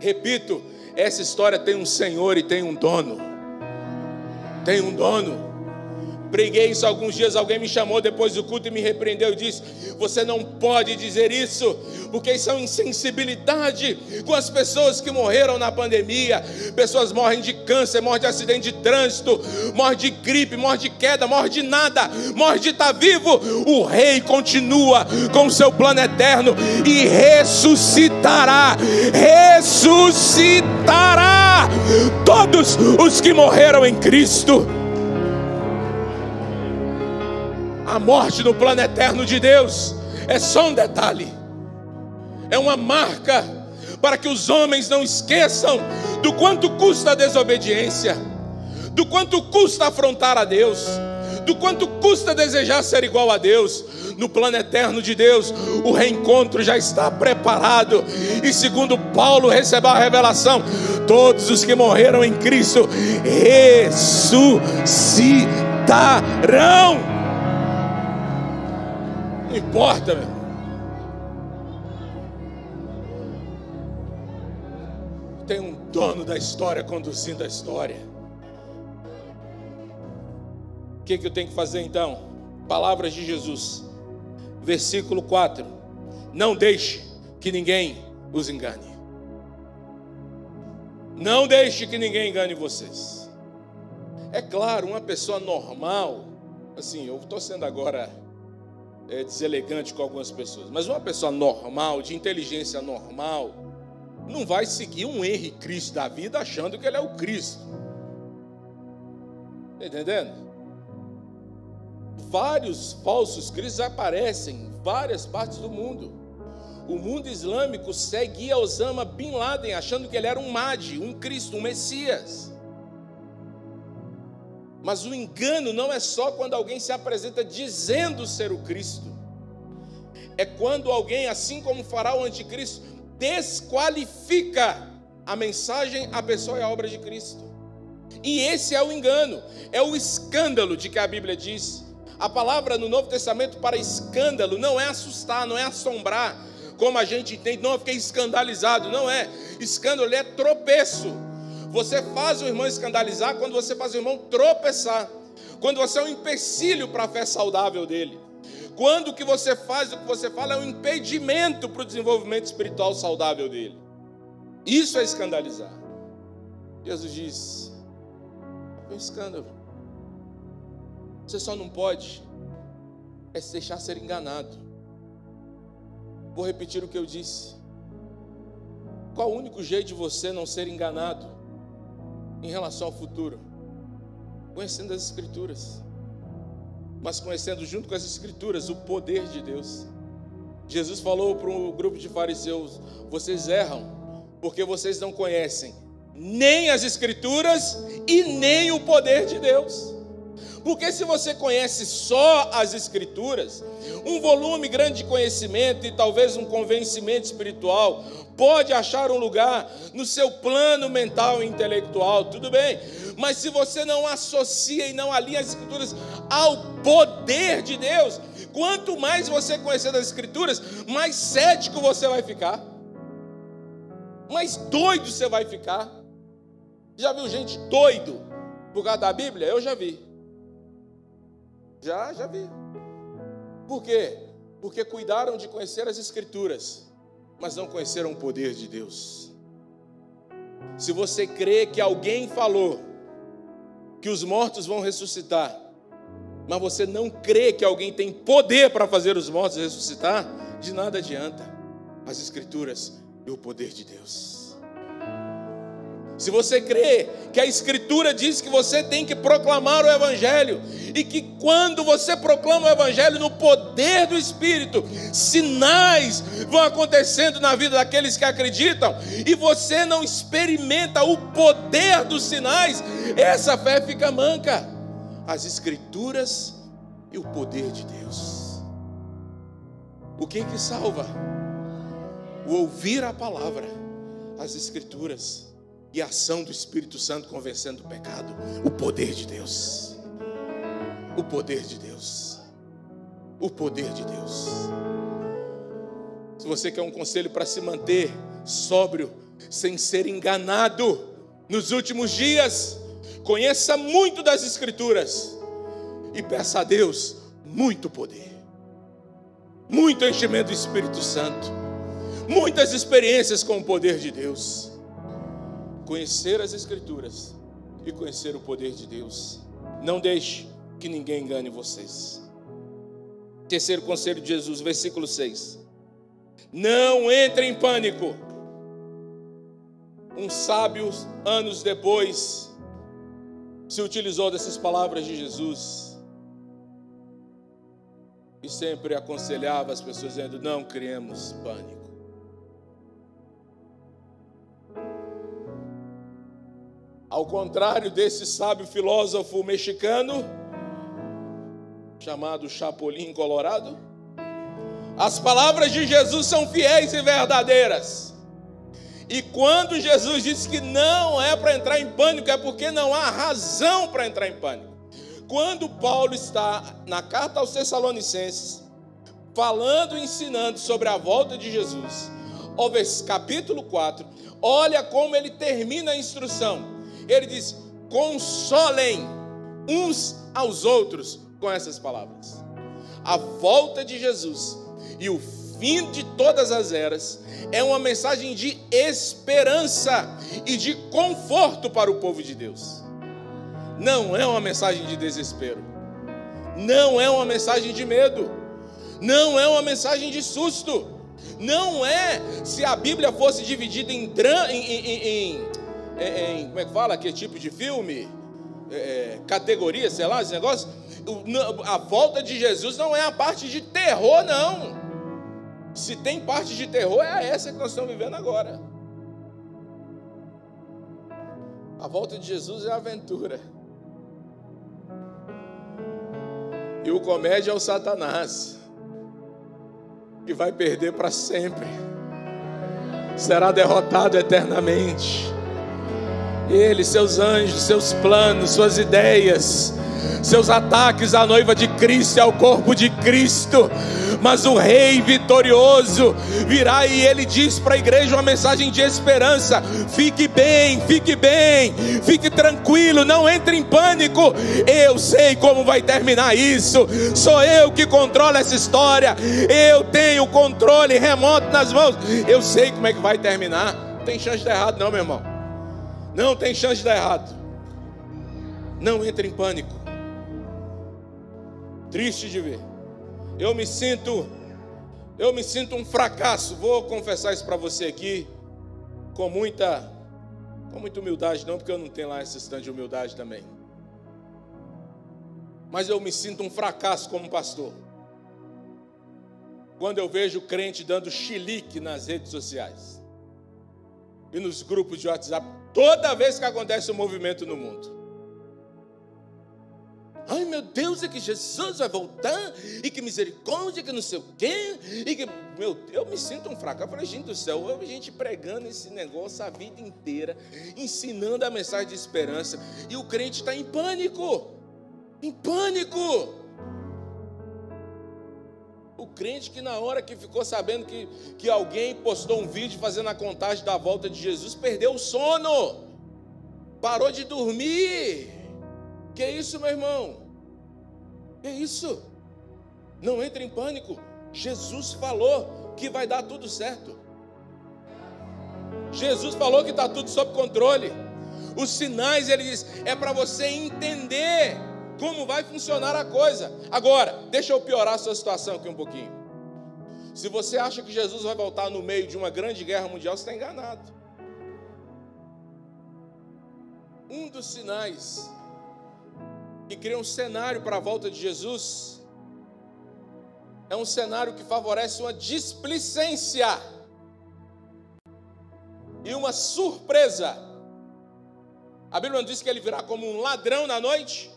Repito, essa história tem um Senhor e tem um dono tem um dono. Preguei isso alguns dias, alguém me chamou depois do culto e me repreendeu e disse: Você não pode dizer isso, porque isso é insensibilidade com as pessoas que morreram na pandemia. Pessoas morrem de câncer, morrem de acidente de trânsito, morrem de gripe, morrem de queda, morrem de nada, morrem de estar vivo. O rei continua com o seu plano eterno e ressuscitará. Ressuscitará todos os que morreram em Cristo. A morte no plano eterno de Deus é só um detalhe, é uma marca para que os homens não esqueçam do quanto custa a desobediência do quanto custa afrontar a Deus, do quanto custa desejar ser igual a Deus. No plano eterno de Deus, o reencontro já está preparado, e segundo Paulo recebeu a revelação: todos os que morreram em Cristo ressuscitarão. Importa, meu. Tem um dono da história conduzindo a história que, que eu tenho que fazer então? Palavras de Jesus, versículo 4: Não deixe que ninguém os engane. Não deixe que ninguém engane vocês. É claro, uma pessoa normal, assim, eu estou sendo agora é, deselegante com algumas pessoas, mas uma pessoa normal, de inteligência normal, não vai seguir um Henrique Cristo da vida achando que ele é o Cristo. Está entendendo? vários falsos cristos aparecem em várias partes do mundo. O mundo islâmico seguia Osama Bin Laden, achando que ele era um Mahdi, um Cristo, um Messias. Mas o engano não é só quando alguém se apresenta dizendo ser o Cristo. É quando alguém, assim como fará o anticristo, desqualifica a mensagem, a pessoa e a obra de Cristo. E esse é o engano, é o escândalo de que a Bíblia diz a palavra no Novo Testamento para escândalo não é assustar, não é assombrar, como a gente entende, não, eu fiquei escandalizado, não é. Escândalo é tropeço. Você faz o irmão escandalizar quando você faz o irmão tropeçar, quando você é um empecilho para a fé saudável dele. Quando o que você faz, o que você fala é um impedimento para o desenvolvimento espiritual saudável dele. Isso é escandalizar. Jesus diz: é um escândalo. Você só não pode é se deixar ser enganado. Vou repetir o que eu disse. Qual o único jeito de você não ser enganado em relação ao futuro? Conhecendo as Escrituras, mas conhecendo junto com as Escrituras o poder de Deus. Jesus falou para um grupo de fariseus: vocês erram, porque vocês não conhecem nem as Escrituras e nem o poder de Deus. Porque se você conhece só as Escrituras, um volume grande de conhecimento e talvez um convencimento espiritual pode achar um lugar no seu plano mental e intelectual, tudo bem. Mas se você não associa e não alinha as Escrituras ao poder de Deus, quanto mais você conhecer das Escrituras, mais cético você vai ficar, mais doido você vai ficar. Já viu gente doido por causa da Bíblia? Eu já vi. Já, já vi. Por quê? Porque cuidaram de conhecer as Escrituras, mas não conheceram o poder de Deus. Se você crê que alguém falou que os mortos vão ressuscitar, mas você não crê que alguém tem poder para fazer os mortos ressuscitar, de nada adianta as Escrituras e o poder de Deus. Se você crê que a Escritura diz que você tem que proclamar o Evangelho, e que quando você proclama o Evangelho no poder do Espírito, sinais vão acontecendo na vida daqueles que acreditam, e você não experimenta o poder dos sinais, essa fé fica manca. As Escrituras e o poder de Deus. O que que salva? O ouvir a palavra, as Escrituras e a ação do Espírito Santo convencendo o pecado, o poder de Deus. O poder de Deus. O poder de Deus. Se você quer um conselho para se manter sóbrio, sem ser enganado nos últimos dias, conheça muito das Escrituras e peça a Deus muito poder, muito enchimento do Espírito Santo, muitas experiências com o poder de Deus conhecer as Escrituras e conhecer o poder de Deus. Não deixe que ninguém engane vocês. Terceiro conselho de Jesus, versículo 6. Não entre em pânico. Um sábio, anos depois, se utilizou dessas palavras de Jesus e sempre aconselhava as pessoas dizendo: Não criemos pânico. Ao contrário desse sábio filósofo mexicano, chamado Chapolin Colorado, as palavras de Jesus são fiéis e verdadeiras. E quando Jesus disse que não é para entrar em pânico, é porque não há razão para entrar em pânico. Quando Paulo está na carta aos Tessalonicenses, falando e ensinando sobre a volta de Jesus, capítulo 4, olha como ele termina a instrução. Ele diz: consolem uns aos outros com essas palavras. A volta de Jesus e o fim de todas as eras é uma mensagem de esperança e de conforto para o povo de Deus. Não é uma mensagem de desespero. Não é uma mensagem de medo. Não é uma mensagem de susto. Não é se a Bíblia fosse dividida em, em, em, em como é que fala? Que tipo de filme? É, é categoria, sei lá, esse negócio. A volta de Jesus não é a parte de terror, não. Se tem parte de terror, é essa que nós estamos vivendo agora. A volta de Jesus é aventura. E o comédia é o Satanás, que vai perder para sempre, será derrotado eternamente. Ele, seus anjos, seus planos, suas ideias, seus ataques à noiva de Cristo e ao corpo de Cristo, mas o Rei vitorioso virá e ele diz para a igreja uma mensagem de esperança: fique bem, fique bem, fique tranquilo, não entre em pânico. Eu sei como vai terminar isso, sou eu que controlo essa história, eu tenho o controle remoto nas mãos, eu sei como é que vai terminar. Não tem chance de errado, não, meu irmão. Não tem chance de dar errado. Não entre em pânico. Triste de ver. Eu me sinto, eu me sinto um fracasso. Vou confessar isso para você aqui, com muita, com muita humildade, não porque eu não tenho lá esse stand de humildade também. Mas eu me sinto um fracasso como pastor. Quando eu vejo crente dando chilique nas redes sociais e nos grupos de WhatsApp, toda vez que acontece um movimento no mundo. Ai meu Deus, é que Jesus vai voltar, e que misericórdia, que não sei o quê, e que, meu Deus, eu me sinto um fraco. Eu falei, gente do céu, eu gente pregando esse negócio a vida inteira, ensinando a mensagem de esperança, e o crente está em pânico, em pânico. O crente que na hora que ficou sabendo que, que alguém postou um vídeo fazendo a contagem da volta de Jesus, perdeu o sono, parou de dormir. Que isso, meu irmão? Que isso? Não entre em pânico. Jesus falou que vai dar tudo certo. Jesus falou que está tudo sob controle. Os sinais, ele diz, é para você entender como vai funcionar a coisa. Agora, deixa eu piorar a sua situação aqui um pouquinho. Se você acha que Jesus vai voltar no meio de uma grande guerra mundial, você está enganado. Um dos sinais que cria um cenário para a volta de Jesus, é um cenário que favorece uma displicência e uma surpresa. A Bíblia diz que ele virá como um ladrão na noite?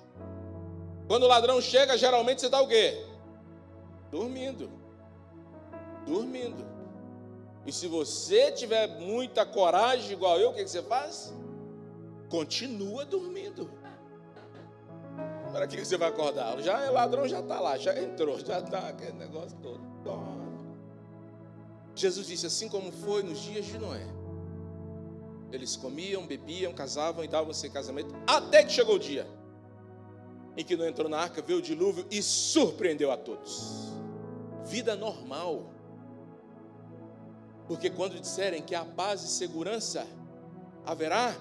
Quando o ladrão chega, geralmente você está o quê? Dormindo. Dormindo. E se você tiver muita coragem, igual eu, o que, que você faz? Continua dormindo. Para que você vai acordar? Já é ladrão, já está lá, já entrou, já está aquele negócio todo. Jesus disse assim como foi nos dias de Noé. Eles comiam, bebiam, casavam e davam-se casamento, até que chegou o dia em que não entrou na arca, veio o dilúvio e surpreendeu a todos. Vida normal. Porque quando disserem que há paz e segurança, haverá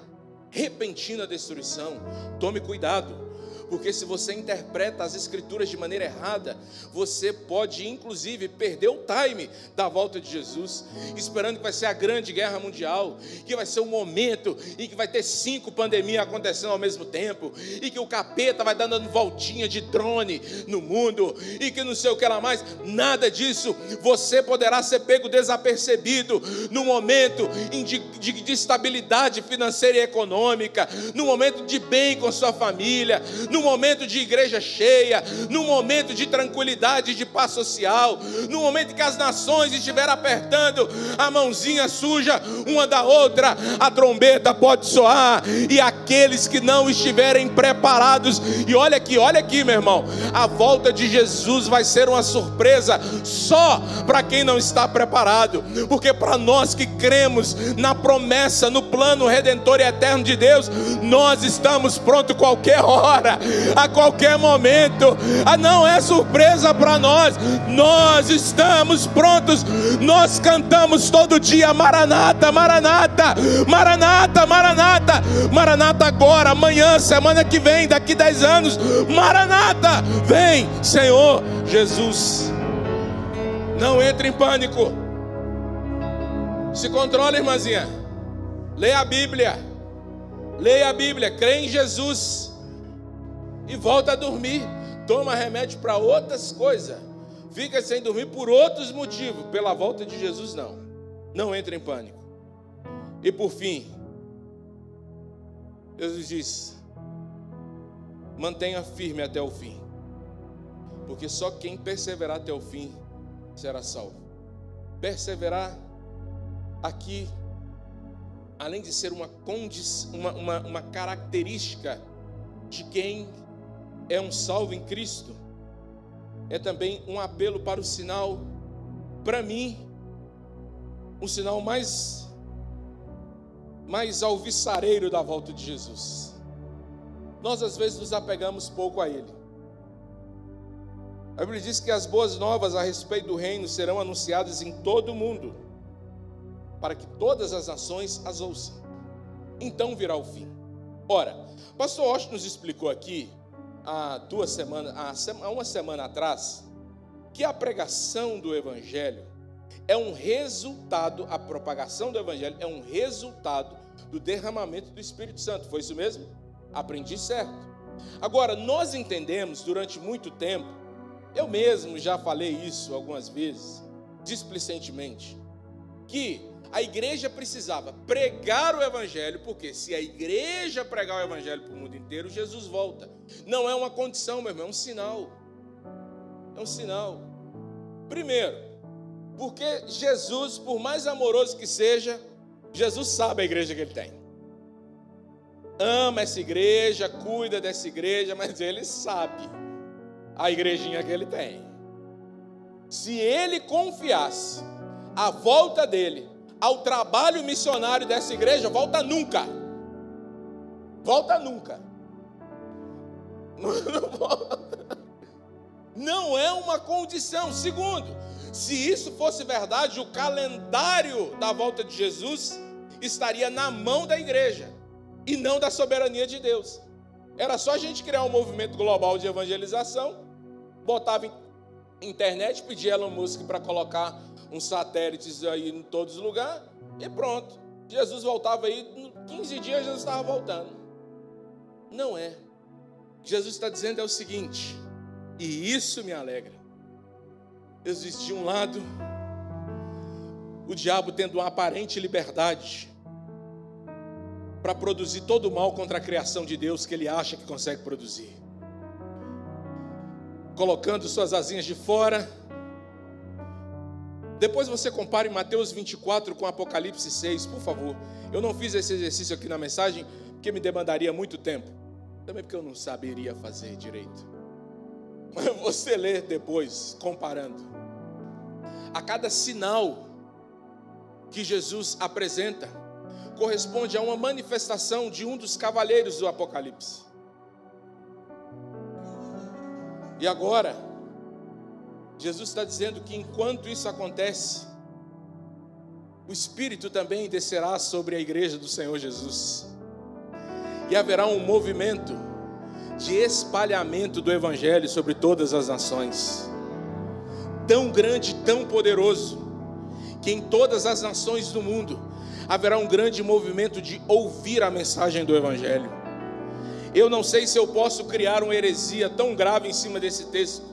repentina destruição. Tome cuidado Porque se você interpreta as escrituras de maneira errada, você pode inclusive perder o time da volta de Jesus, esperando que vai ser a grande guerra mundial, que vai ser um momento em que vai ter cinco pandemias acontecendo ao mesmo tempo, e que o capeta vai dando voltinha de drone no mundo, e que não sei o que lá mais. Nada disso. Você poderá ser pego desapercebido no momento de, de, de estabilidade financeira e econômica, no momento de bem com sua família, no no momento de igreja cheia, no momento de tranquilidade, de paz social, no momento que as nações estiverem apertando a mãozinha suja uma da outra, a trombeta pode soar, e aqueles que não estiverem preparados, e olha aqui, olha aqui, meu irmão, a volta de Jesus vai ser uma surpresa só para quem não está preparado, porque para nós que cremos na promessa, no plano redentor e eterno de Deus, nós estamos prontos qualquer hora, a qualquer momento. Ah, não é surpresa para nós. Nós estamos prontos. Nós cantamos todo dia Maranata, Maranata, Maranata, Maranata, Maranata agora, amanhã, semana que vem, daqui dez anos. Maranata, vem, Senhor Jesus. Não entre em pânico. Se controle, irmãzinha. Leia a Bíblia. Leia a Bíblia. Crê em Jesus e volta a dormir. Toma remédio para outras coisas. Fica sem dormir por outros motivos. Pela volta de Jesus, não. Não entre em pânico. E por fim, Jesus diz: mantenha firme até o fim. Porque só quem perseverar até o fim será salvo. Perseverar aqui, além de ser uma, uma, uma, uma característica de quem é um salvo em Cristo, é também um apelo para o sinal, para mim, um sinal mais, mais alvissareiro da volta de Jesus. Nós às vezes nos apegamos pouco a Ele. A Bíblia diz que as boas novas a respeito do reino serão anunciadas em todo o mundo, para que todas as nações as ouçam. Então virá o fim. Ora, pastor Osh nos explicou aqui há duas semanas, há uma semana atrás, que a pregação do Evangelho é um resultado, a propagação do Evangelho é um resultado do derramamento do Espírito Santo. Foi isso mesmo? Aprendi certo. Agora, nós entendemos durante muito tempo, eu mesmo já falei isso algumas vezes, displicentemente, que a igreja precisava pregar o evangelho, porque se a igreja pregar o evangelho para o mundo inteiro, Jesus volta. Não é uma condição, meu irmão, é um sinal. É um sinal. Primeiro, porque Jesus, por mais amoroso que seja, Jesus sabe a igreja que ele tem. Ama essa igreja, cuida dessa igreja, mas ele sabe a igrejinha que ele tem. Se ele confiasse a volta dele ao trabalho missionário dessa igreja, volta nunca. Volta nunca. Não é uma condição. Segundo, se isso fosse verdade, o calendário da volta de Jesus estaria na mão da igreja e não da soberania de Deus. Era só a gente criar um movimento global de evangelização, botava internet, pedia Elon Musk para colocar uns satélites aí em todos os lugares, e pronto. Jesus voltava aí, em 15 dias Jesus estava voltando. Não é. O que Jesus está dizendo é o seguinte, e isso me alegra. Existe um lado, o diabo tendo uma aparente liberdade para produzir todo o mal contra a criação de Deus que ele acha que consegue produzir. Colocando suas asinhas de fora, depois você compare Mateus 24 com Apocalipse 6, por favor. Eu não fiz esse exercício aqui na mensagem porque me demandaria muito tempo. Também porque eu não saberia fazer direito. Mas você lê depois, comparando. A cada sinal que Jesus apresenta, corresponde a uma manifestação de um dos cavaleiros do Apocalipse. E agora, Jesus está dizendo que enquanto isso acontece, o Espírito também descerá sobre a igreja do Senhor Jesus. E haverá um movimento de espalhamento do Evangelho sobre todas as nações. Tão grande, tão poderoso, que em todas as nações do mundo haverá um grande movimento de ouvir a mensagem do Evangelho. Eu não sei se eu posso criar uma heresia tão grave em cima desse texto,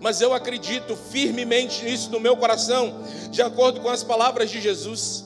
mas eu acredito firmemente nisso no meu coração, de acordo com as palavras de Jesus,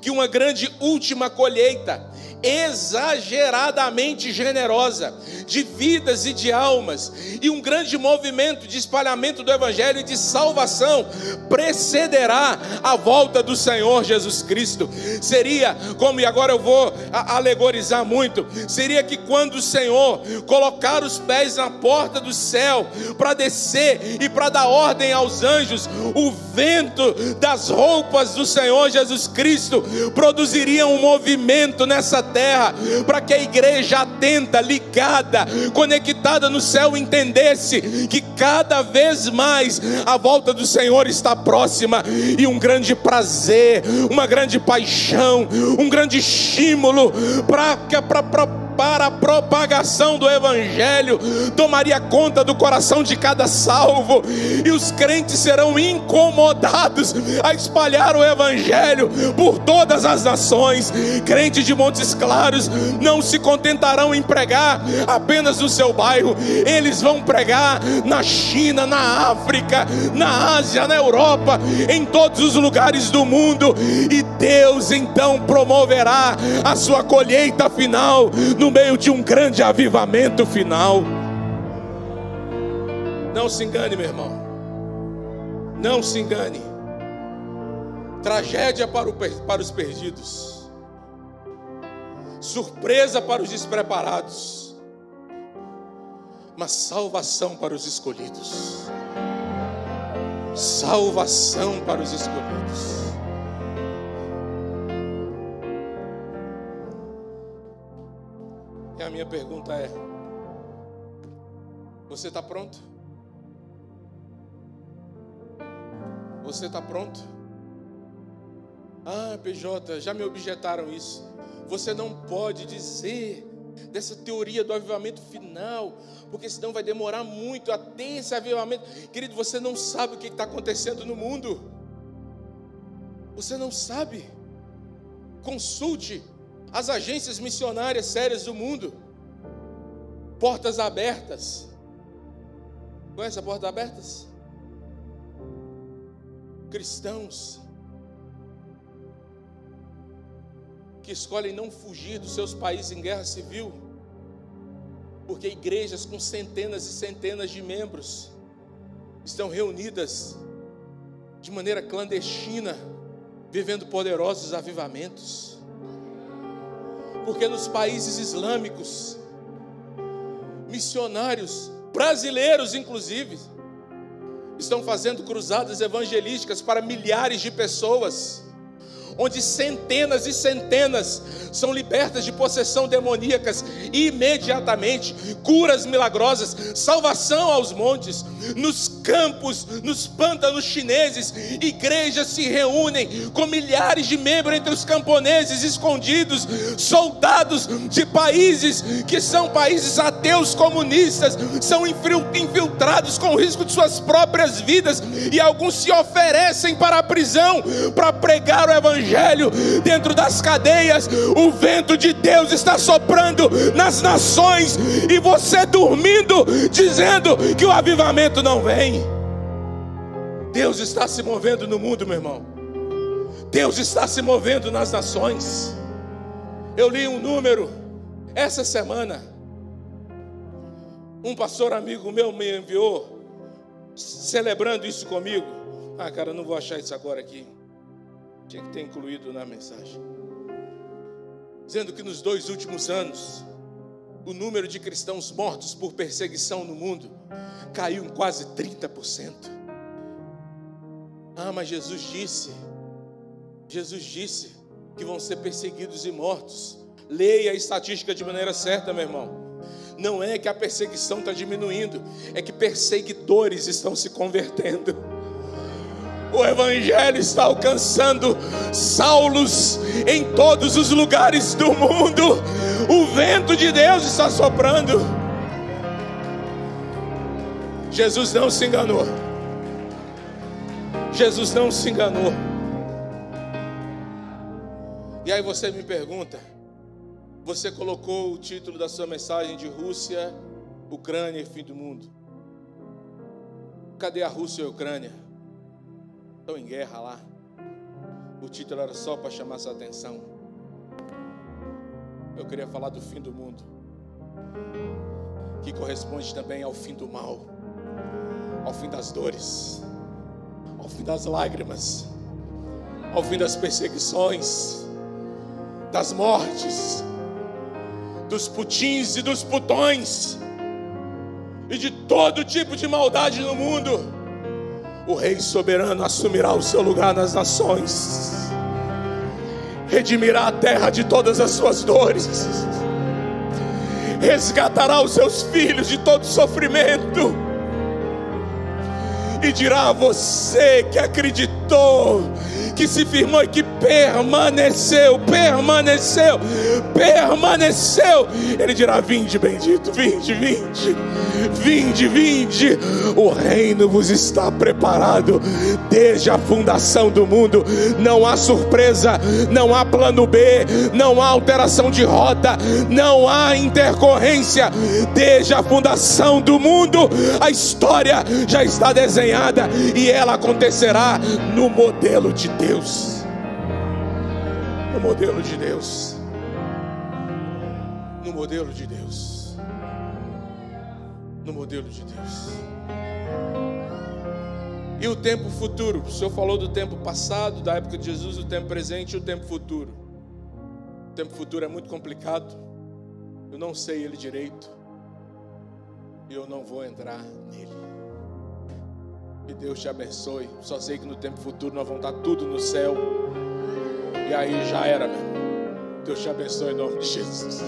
que uma grande última colheita exageradamente generosa de vidas e de almas, e um grande movimento de espalhamento do Evangelho e de salvação precederá a volta do Senhor Jesus Cristo. Seria, como e agora eu vou alegorizar muito, seria que quando o Senhor colocar os pés na porta do céu para descer e para dar ordem aos anjos, o vento das roupas do Senhor Jesus Cristo produziria um movimento nessa terra, para que a igreja atenta, ligada, conectada no céu, entendesse que cada vez mais a volta do Senhor está próxima. E um grande prazer, uma grande paixão, um grande estímulo para para a propagação do Evangelho, tomaria conta do coração de cada salvo, e os crentes serão incomodados a espalhar o Evangelho por todas as nações. Crentes de Montes Claros não se contentarão em pregar apenas no seu bairro, eles vão pregar na China, na África, na Ásia, na Europa, em todos os lugares do mundo, e Deus então promoverá a sua colheita final no no meio de um grande avivamento final. Não se engane, meu irmão. Não se engane. Tragédia para, o, para os perdidos, surpresa para os despreparados, mas salvação para os escolhidos. Salvação para os escolhidos. A minha pergunta é: Você está pronto? Você está pronto? Ah, PJ, já me objetaram isso. Você não pode dizer dessa teoria do avivamento final, porque senão vai demorar muito a ter esse avivamento. Querido, você não sabe o que está acontecendo no mundo. Você não sabe. Consulte as agências missionárias sérias do mundo. Portas abertas. Conhece a portas abertas? Cristãos que escolhem não fugir dos seus países em guerra civil, porque igrejas com centenas e centenas de membros estão reunidas de maneira clandestina, vivendo poderosos avivamentos porque nos países islâmicos, missionários, brasileiros inclusive, estão fazendo cruzadas evangelísticas para milhares de pessoas onde centenas e centenas são libertas de possessão demoníacas imediatamente, curas milagrosas, salvação aos montes, nos campos, nos pântanos chineses, igrejas se reúnem com milhares de membros entre os camponeses escondidos, soldados de países que são países ateus comunistas, são infiltrados com o risco de suas próprias vidas e alguns se oferecem para a prisão para pregar o evangelho dentro das cadeias. O vento de Deus está soprando nas nações e você dormindo, dizendo que o avivamento não vem. Deus está se movendo no mundo, meu irmão. Deus está se movendo nas nações. Eu li um número essa semana. Um pastor amigo meu me enviou, celebrando isso comigo. Ah, cara, não vou achar isso agora aqui. Tinha que ter incluído na mensagem. Dizendo que nos dois últimos anos, o número de cristãos mortos por perseguição no mundo caiu em quase 30%. Ah, mas Jesus disse, Jesus disse que vão ser perseguidos e mortos. Leia a estatística de maneira certa, meu irmão. Não é que a perseguição está diminuindo, é que perseguidores estão se convertendo. O Evangelho está alcançando Saulos em todos os lugares do mundo. O vento de Deus está soprando. Jesus não se enganou. Jesus não se enganou. E aí você me pergunta: você colocou o título da sua mensagem de Rússia, Ucrânia e fim do mundo. Cadê a Rússia e a Ucrânia? Estão em guerra lá. O título era só para chamar sua atenção. Eu queria falar do fim do mundo, que corresponde também ao fim do mal, ao fim das dores, ao fim das lágrimas, ao fim das perseguições, das mortes, dos putins e dos putões, e de todo tipo de maldade no mundo. O Rei soberano assumirá o seu lugar nas nações, redimirá a terra de todas as suas dores, resgatará os seus filhos de todo sofrimento, e dirá a você que acreditou que se firmou e que permaneceu, permaneceu, permaneceu. Ele dirá: Vinde, bendito, vinde, vinde, vinde, vinde. O reino vos está preparado desde a fundação do mundo. Não há surpresa, não há plano B, não há alteração de rota, não há intercorrência. Desde a fundação do mundo, a história já está desenhada e ela acontecerá no modelo de Deus. Deus. No modelo de Deus. No modelo de Deus. No modelo de Deus. E o tempo futuro? O Senhor falou do tempo passado, da época de Jesus, o tempo presente e o tempo futuro. O tempo futuro é muito complicado. Eu não sei ele direito. E eu não vou entrar nele. Que Deus te abençoe. Só sei que no tempo futuro nós vamos estar tudo no céu. E aí já era, meu. Deus te abençoe em nome de Jesus.